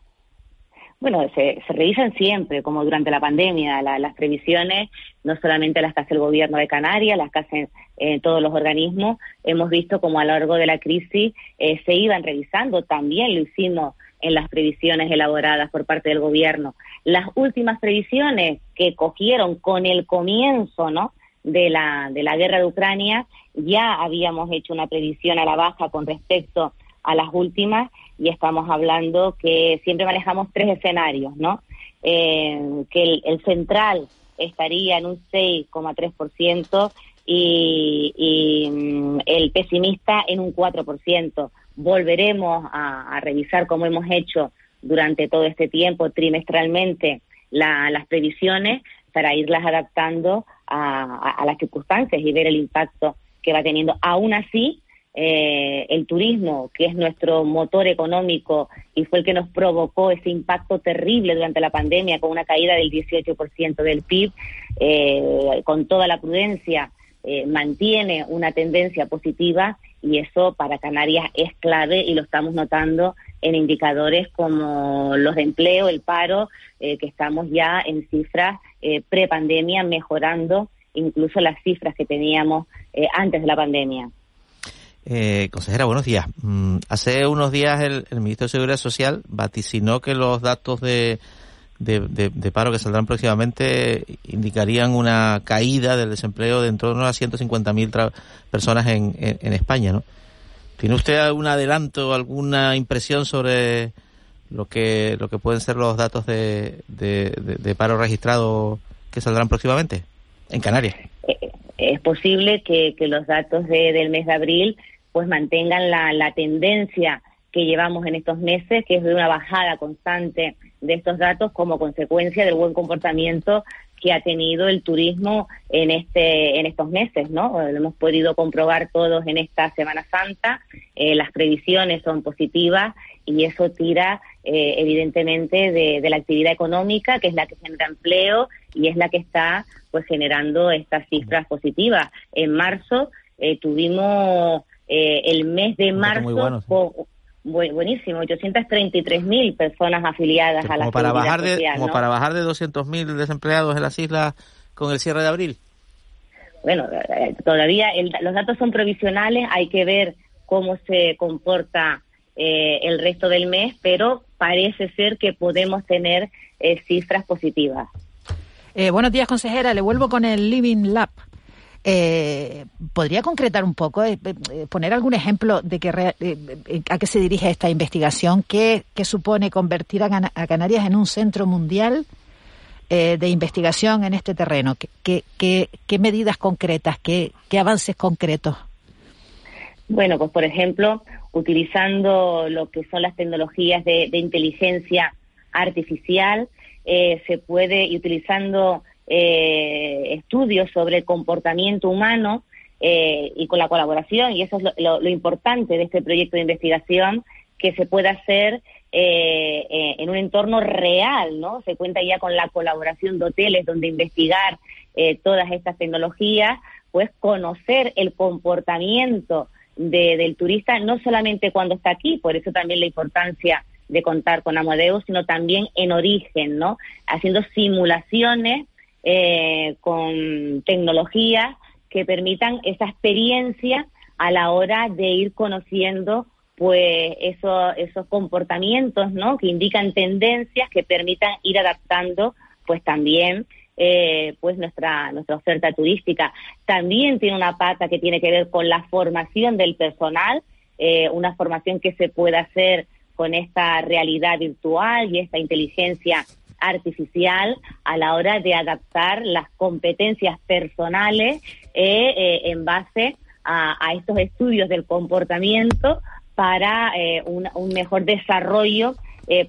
Bueno, se, revisan siempre, como durante la pandemia, las previsiones, no solamente las que hace el gobierno de Canarias, las que hacen eh, todos los organismos, hemos visto como a lo largo de la crisis eh, se iban revisando, también lo hicimos en las previsiones elaboradas por parte del gobierno. Las últimas previsiones que cogieron con el comienzo, ¿no? de la, de la guerra de Ucrania, ya habíamos hecho una previsión a la baja con respecto a las últimas y estamos hablando que siempre manejamos tres escenarios, ¿no? Eh, que el, central estaría en un 6,3% y, y mm, el pesimista en un 4%. Volveremos a, revisar, como hemos hecho durante todo este tiempo, trimestralmente, las previsiones para irlas adaptando a, a las circunstancias y ver el impacto que va teniendo. Aún así, eh, el turismo, que es nuestro motor económico y fue el que nos provocó ese impacto terrible durante la pandemia con una caída del 18% del PIB, eh, con toda la prudencia, eh, mantiene una tendencia positiva y eso para Canarias es clave y lo estamos notando en indicadores como los de empleo, el paro, que estamos ya en cifras pre-pandemia mejorando incluso las cifras que teníamos antes de la pandemia. Eh, consejera, buenos días. Mm, hace unos días el, ministro de Seguridad Social vaticinó que los datos de, de, paro que saldrán próximamente indicarían una caída del desempleo de en torno a 150.000 personas en, en, España, ¿no? ¿Tiene usted algún adelanto, alguna impresión sobre lo que, lo que pueden ser los datos de, de paro registrado que saldrán próximamente en Canarias? Eh, es posible que, que los datos del mes de abril pues mantengan la, la tendencia que llevamos en estos meses, que es de una bajada constante de estos datos como consecuencia del buen comportamiento que ha tenido el turismo en este en estos meses, ¿no? Lo hemos podido comprobar todos en esta Semana Santa. Eh, las previsiones son positivas y eso tira eh, evidentemente de, de, la actividad económica, que es la que genera empleo y es la que está pues generando estas cifras positivas. En marzo eh, tuvimos eh, el mes de marzo buenísimo, 833 mil personas afiliadas a la para bajar de, Como para bajar de 200 mil desempleados en las islas con el cierre de abril. Bueno, eh, todavía los datos son provisionales, hay que ver cómo se comporta eh, el resto del mes, pero parece ser que podemos tener cifras positivas. buenos días, consejera. Le vuelvo con el Living Lab. Eh, ¿Podría concretar un poco, eh, eh, poner algún ejemplo de que a qué se dirige esta investigación? ¿Qué, supone convertir a, Canarias en un centro mundial eh, de investigación en este terreno? ¿Qué, qué, qué medidas concretas, qué, qué avances concretos? Bueno, pues por ejemplo, utilizando lo que son las tecnologías de, inteligencia artificial, eh, se puede, y utilizando eh, estudios sobre el comportamiento humano eh, y con la colaboración, y eso es lo, importante de este proyecto de investigación, que se pueda hacer en un entorno real, ¿no? Se cuenta ya con la colaboración de hoteles donde investigar todas estas tecnologías, pues conocer el comportamiento del turista, no solamente cuando está aquí, por eso también la importancia de contar con Amadeus, sino también en origen, ¿no? Haciendo simulaciones eh, con tecnologías que permitan esa experiencia a la hora de ir conociendo pues eso, esos comportamientos, ¿no? Que indican tendencias que permitan ir adaptando pues también eh, pues nuestra, nuestra oferta turística. También tiene una pata que tiene que ver con la formación del personal, eh, una formación que se puede hacer con esta realidad virtual y esta inteligencia artificial a la hora de adaptar las competencias personales eh, en base a, estos estudios del comportamiento para un, un, mejor desarrollo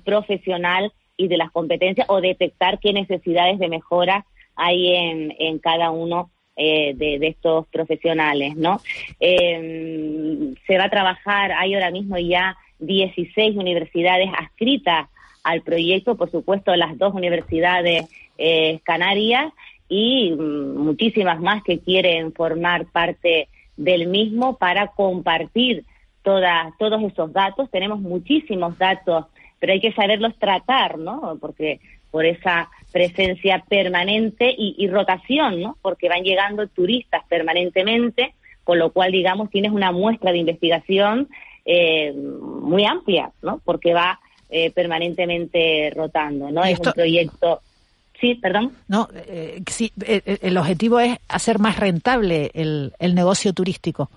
profesional y de las competencias o detectar qué necesidades de mejora hay en, en cada uno eh, de, estos profesionales, ¿no? Em, se va a trabajar, hay ahora mismo ya 16 universidades adscritas al proyecto, por supuesto las dos universidades eh, canarias y mm, muchísimas más que quieren formar parte del mismo para compartir todas, todos esos datos. Tenemos muchísimos datos pero hay que saberlos tratar, ¿no? Porque por esa presencia permanente y, rotación, ¿no? Porque van llegando turistas permanentemente, con lo cual, digamos, tienes una muestra de investigación eh, muy amplia, ¿no? Porque va eh, permanentemente rotando, ¿no? Es un proyecto... Sí, perdón. No, eh, sí, el objetivo es hacer más rentable el, el negocio turístico.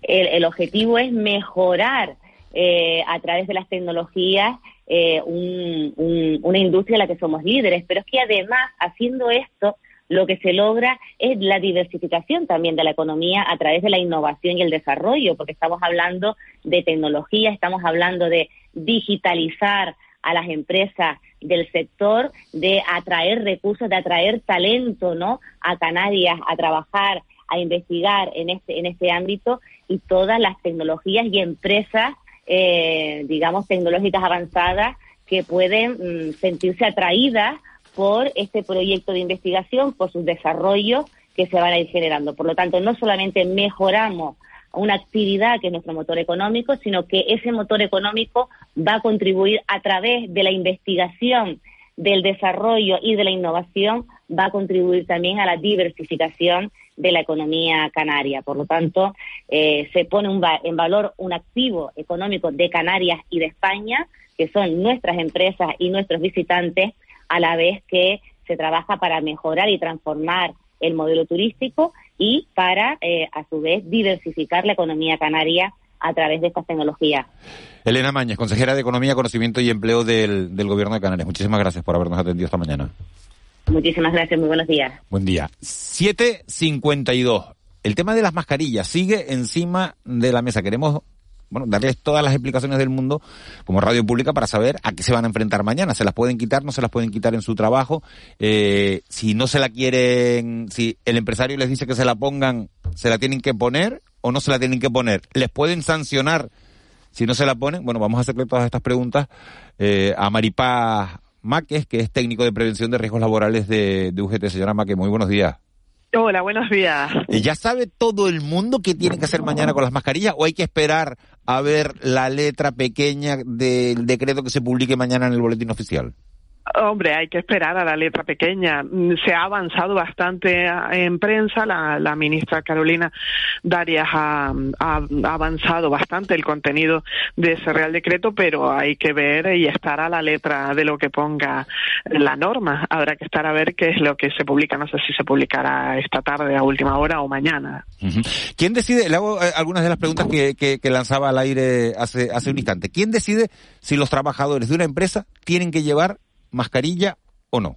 El, el objetivo es mejorar eh, a través de las tecnologías eh, una industria en la que somos líderes. Pero es que además, haciendo esto, lo que se logra es la diversificación también de la economía a través de la innovación y el desarrollo, porque estamos hablando de tecnología, estamos hablando de digitalizar a las empresas del sector, de atraer recursos, de atraer talento, ¿no? A Canarias a trabajar, a investigar en este en este ámbito y todas las tecnologías y empresas eh, digamos, tecnológicas avanzadas que pueden mm, sentirse atraídas por este proyecto de investigación, por sus desarrollos que se van a ir generando. Por lo tanto, no solamente mejoramos una actividad que es nuestro motor económico, sino que ese motor económico va a contribuir a través de la investigación, del desarrollo y de la innovación, va a contribuir también a la diversificación de la economía canaria. Por lo tanto, eh, se pone en valor un activo económico de Canarias y de España, que son nuestras empresas y nuestros visitantes, a la vez que se trabaja para mejorar y transformar el modelo turístico y para, eh, a su vez, diversificar la economía canaria a través de estas tecnologías. Elena Mañez, consejera de Economía, Conocimiento y Empleo del, del Gobierno de Canarias. Muchísimas gracias por habernos atendido esta mañana. Muchísimas gracias, muy buenos días. Buen día. 752. El tema de las mascarillas sigue encima de la mesa. Queremos bueno, darles todas las explicaciones del mundo como radio pública para saber a qué se van a enfrentar mañana. ¿Se las pueden quitar? ¿No se las pueden quitar en su trabajo? Eh, si no se la quieren, si el empresario les dice que se la pongan, ¿se la tienen que poner o no se la tienen que poner? ¿Les pueden sancionar si no se la ponen? Bueno, vamos a hacerle todas estas preguntas eh, a Maripaz Maques, que es técnico de prevención de riesgos laborales de, UGT. Señora Maque, muy buenos días. Hola, buenos días. ¿Ya sabe todo el mundo qué tiene que hacer mañana con las mascarillas o hay que esperar a ver la letra pequeña del decreto que se publique mañana en el boletín oficial? Hombre, hay que esperar a la letra pequeña. Mm, se ha avanzado bastante en prensa. La, ministra Carolina Darias ha, avanzado bastante el contenido de ese Real Decreto, pero hay que ver y estar a la letra de lo que ponga la norma. Habrá que estar a ver qué es lo que se publica. No sé si se publicará esta tarde a última hora o mañana. ¿Quién decide? Le hago eh, algunas de las preguntas que, que lanzaba al aire hace, hace un instante. ¿Quién decide si los trabajadores de una empresa tienen que llevar mascarilla o no?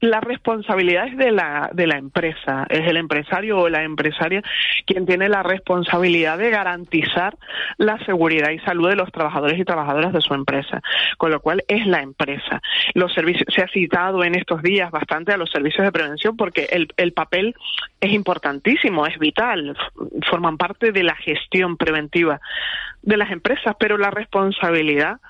la responsabilidad es de la, de la empresa, es el empresario o la empresaria quien tiene la responsabilidad de garantizar la seguridad y salud de los trabajadores y trabajadoras de su empresa, con lo cual es la empresa. Los servicios, se ha citado en estos días bastante a los servicios de prevención porque el, el papel es importantísimo, es vital, forman parte de la gestión preventiva de las empresas, pero la responsabilidad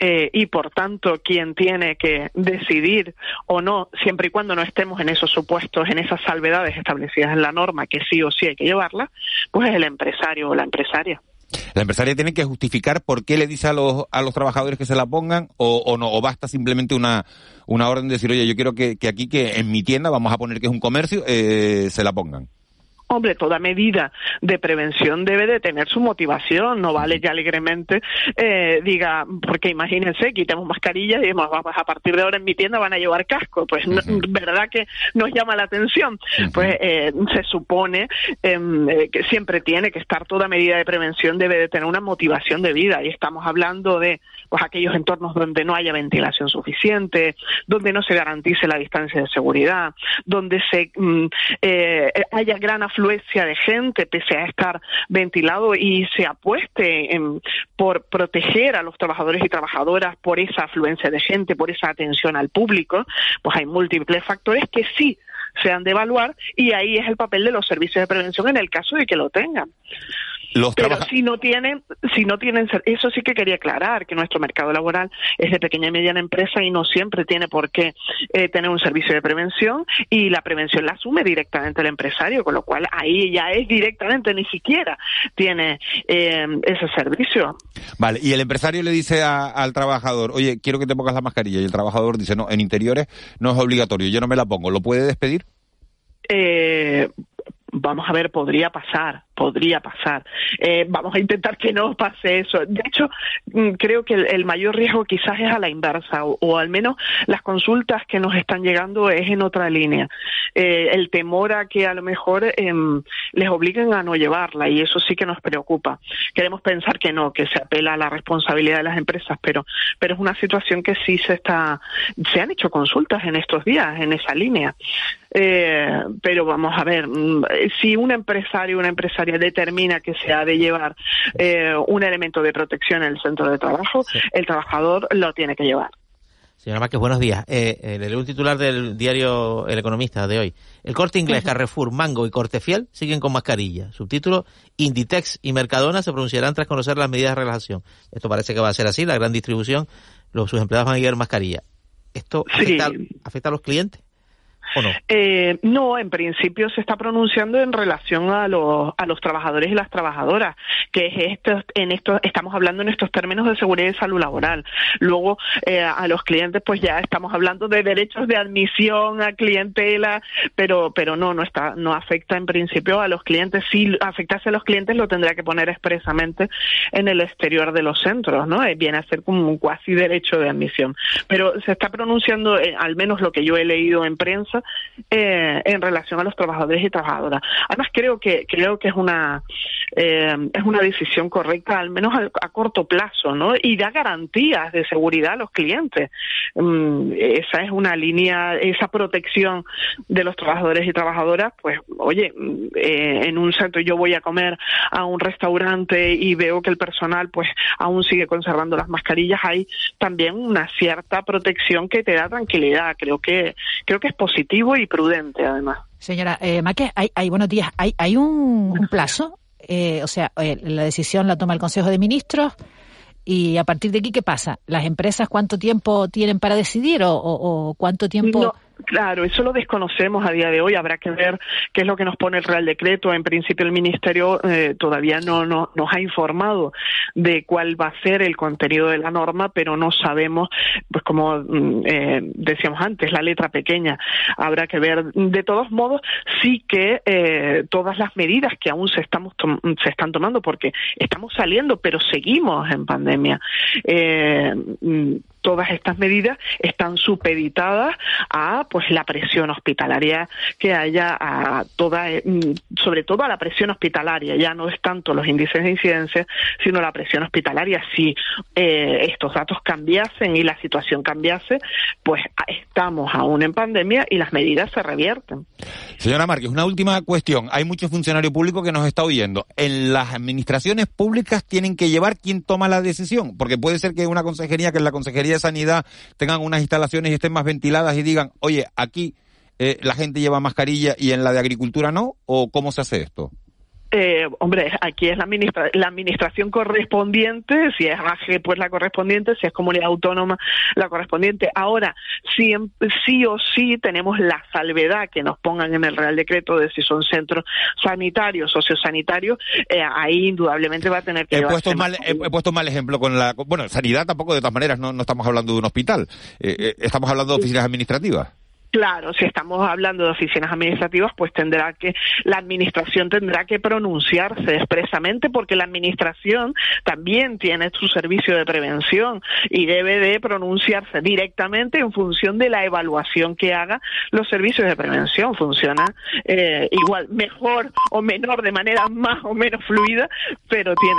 eh, y por tanto quien tiene que decidir o no, siempre y cuando no estemos en esos supuestos, en esas salvedades establecidas en la norma, que sí o sí hay que llevarla, pues es el empresario o la empresaria. La empresaria tiene que justificar por qué le dice a los, a los trabajadores que se la pongan o, o no, o basta simplemente una, una orden de decir, oye, yo quiero que, aquí, que en mi tienda, vamos a poner que es un comercio, eh, se la pongan. Hombre, toda medida de prevención debe de tener su motivación, no vale que alegremente eh, diga, porque imagínense, quitemos mascarillas y vamos, a partir de ahora en mi tienda van a llevar casco, pues verdad que nos llama la atención, pues eh, se supone em, eh, que siempre tiene que estar toda medida de prevención debe de tener una motivación de vida. Y estamos hablando de pues aquellos entornos donde no haya ventilación suficiente, donde no se garantice la distancia de seguridad, donde se mm, eh, haya gran afluencia de gente pese a estar ventilado y se apueste en, por proteger a los trabajadores y trabajadoras por esa afluencia de gente, por esa atención al público, pues hay múltiples factores que sí se han de evaluar y ahí es el papel de los servicios de prevención en el caso de que lo tengan. Pero si no tienen, si no tienen, eso sí que quería aclarar que nuestro mercado laboral es de pequeña y mediana empresa y no siempre tiene por qué eh, tener un servicio de prevención y la prevención la asume directamente el empresario, con lo cual ahí ya es directamente, ni siquiera tiene eh, ese servicio. Vale, y el empresario le dice al trabajador, oye, quiero que te pongas la mascarilla y el trabajador dice, no, en interiores no es obligatorio, yo no me la pongo, ¿lo puede despedir? Eh, vamos a ver, podría pasar, podría pasar. Eh, vamos a intentar que no pase eso. De hecho, mm, creo que el, mayor riesgo quizás es a la inversa, o, al menos las consultas que nos están llegando es en otra línea. Eh, el temor a que a lo mejor em, les obliguen a no llevarla, y eso sí que nos preocupa. Queremos pensar que no, que se apela a la responsabilidad de las empresas, pero, pero es una situación que sí se está, se han hecho consultas en estos días en esa línea. Eh, pero vamos a ver, mm, si un empresario una empresaria determina que se ha de llevar eh, un elemento de protección en el centro de trabajo, el trabajador lo tiene que llevar. Señora Márquez, buenos días. Eh, el titular del diario El Economista de hoy. El corte inglés, Carrefour, Mango y Cortefiel siguen con mascarilla. Subtítulo, Inditex y Mercadona se pronunciarán tras conocer las medidas de relajación. Esto parece que va a ser así, la gran distribución, los, sus empleados van a llevar mascarilla. ¿Esto afecta a los clientes? No? Eh, no, en principio se está pronunciando en relación a los, a los trabajadores y las trabajadoras, que es esto, en esto, estamos hablando en estos términos de seguridad y salud laboral. Luego, eh, a los clientes, pues ya estamos hablando de derechos de admisión a clientela, pero, pero no, no está, no afecta en principio a los clientes. Si afectase a los clientes, lo tendría que poner expresamente en el exterior de los centros, ¿no? Eh, viene a ser como un cuasi derecho de admisión. Pero se está pronunciando, al menos lo que yo he leído en prensa, eh, en relación a los trabajadores y trabajadoras. Además creo que creo que es una eh, es una decisión correcta, al menos a, corto plazo, ¿no? Y da garantías de seguridad a los clientes. Mm, esa es una línea, esa protección de los trabajadores y trabajadoras, pues, oye, eh, en un centro yo voy a comer a un restaurante y veo que el personal, pues, aún sigue conservando las mascarillas, hay también una cierta protección que te da tranquilidad. Creo que creo que es positivo y prudente, además. Señora eh, hay, hay, buenos días. ¿Hay, hay un plazo eh, o sea, eh, la decisión la toma el Consejo de Ministros y a partir de aquí, ¿qué pasa? ¿Las empresas cuánto tiempo tienen para decidir o, cuánto tiempo... Claro, eso lo desconocemos a día de hoy. Habrá que ver qué es lo que nos pone el Real Decreto. En principio, el Ministerio eh, todavía no, no, nos ha informado de cuál va a ser el contenido de la norma, pero no sabemos, pues como mm, eh, decíamos antes, la letra pequeña. Habrá que ver. De todos modos, sí que eh, todas las medidas que aún se, estamos se están tomando, porque estamos saliendo, pero seguimos en pandemia. Todas estas medidas están supeditadas a pues la presión hospitalaria que haya a toda eh, mm, sobre todo a la presión hospitalaria. Ya no es tanto los índices de incidencia sino la presión hospitalaria. Si eh, estos datos cambiasen y la situación cambiase pues estamos aún en pandemia y las medidas se revierten. Señora Márquez una última cuestión. Hay muchos funcionarios públicos que nos está oyendo. En las administraciones públicas tienen que llevar quien toma la decisión porque puede ser que una consejería que es la consejería de sanidad tengan unas instalaciones y estén más ventiladas y digan, oye, aquí eh, la gente lleva mascarilla y en la de agricultura no, o cómo se hace esto? Eh, hombre, aquí es la, administra la administración correspondiente, si es AGE, pues la correspondiente, si es comunidad autónoma, la correspondiente. Ahora, sí, sí o sí tenemos la salvedad que nos pongan en el Real Decreto de si son centros sanitarios, sociosanitarios, eh, ahí indudablemente va a tener que... He puesto, mal, he, puesto mal ejemplo con la... Bueno, sanidad tampoco, de todas maneras, no, no estamos hablando de un hospital, eh, eh estamos hablando de oficinas administrativas. Claro, si estamos hablando de oficinas administrativas, pues tendrá que la administración tendrá que pronunciarse expresamente porque la administración también tiene su servicio de prevención y debe de pronunciarse directamente en función de la evaluación que haga los servicios de prevención. Funciona eh, igual, mejor o menor, de manera más o menos fluida, pero tiene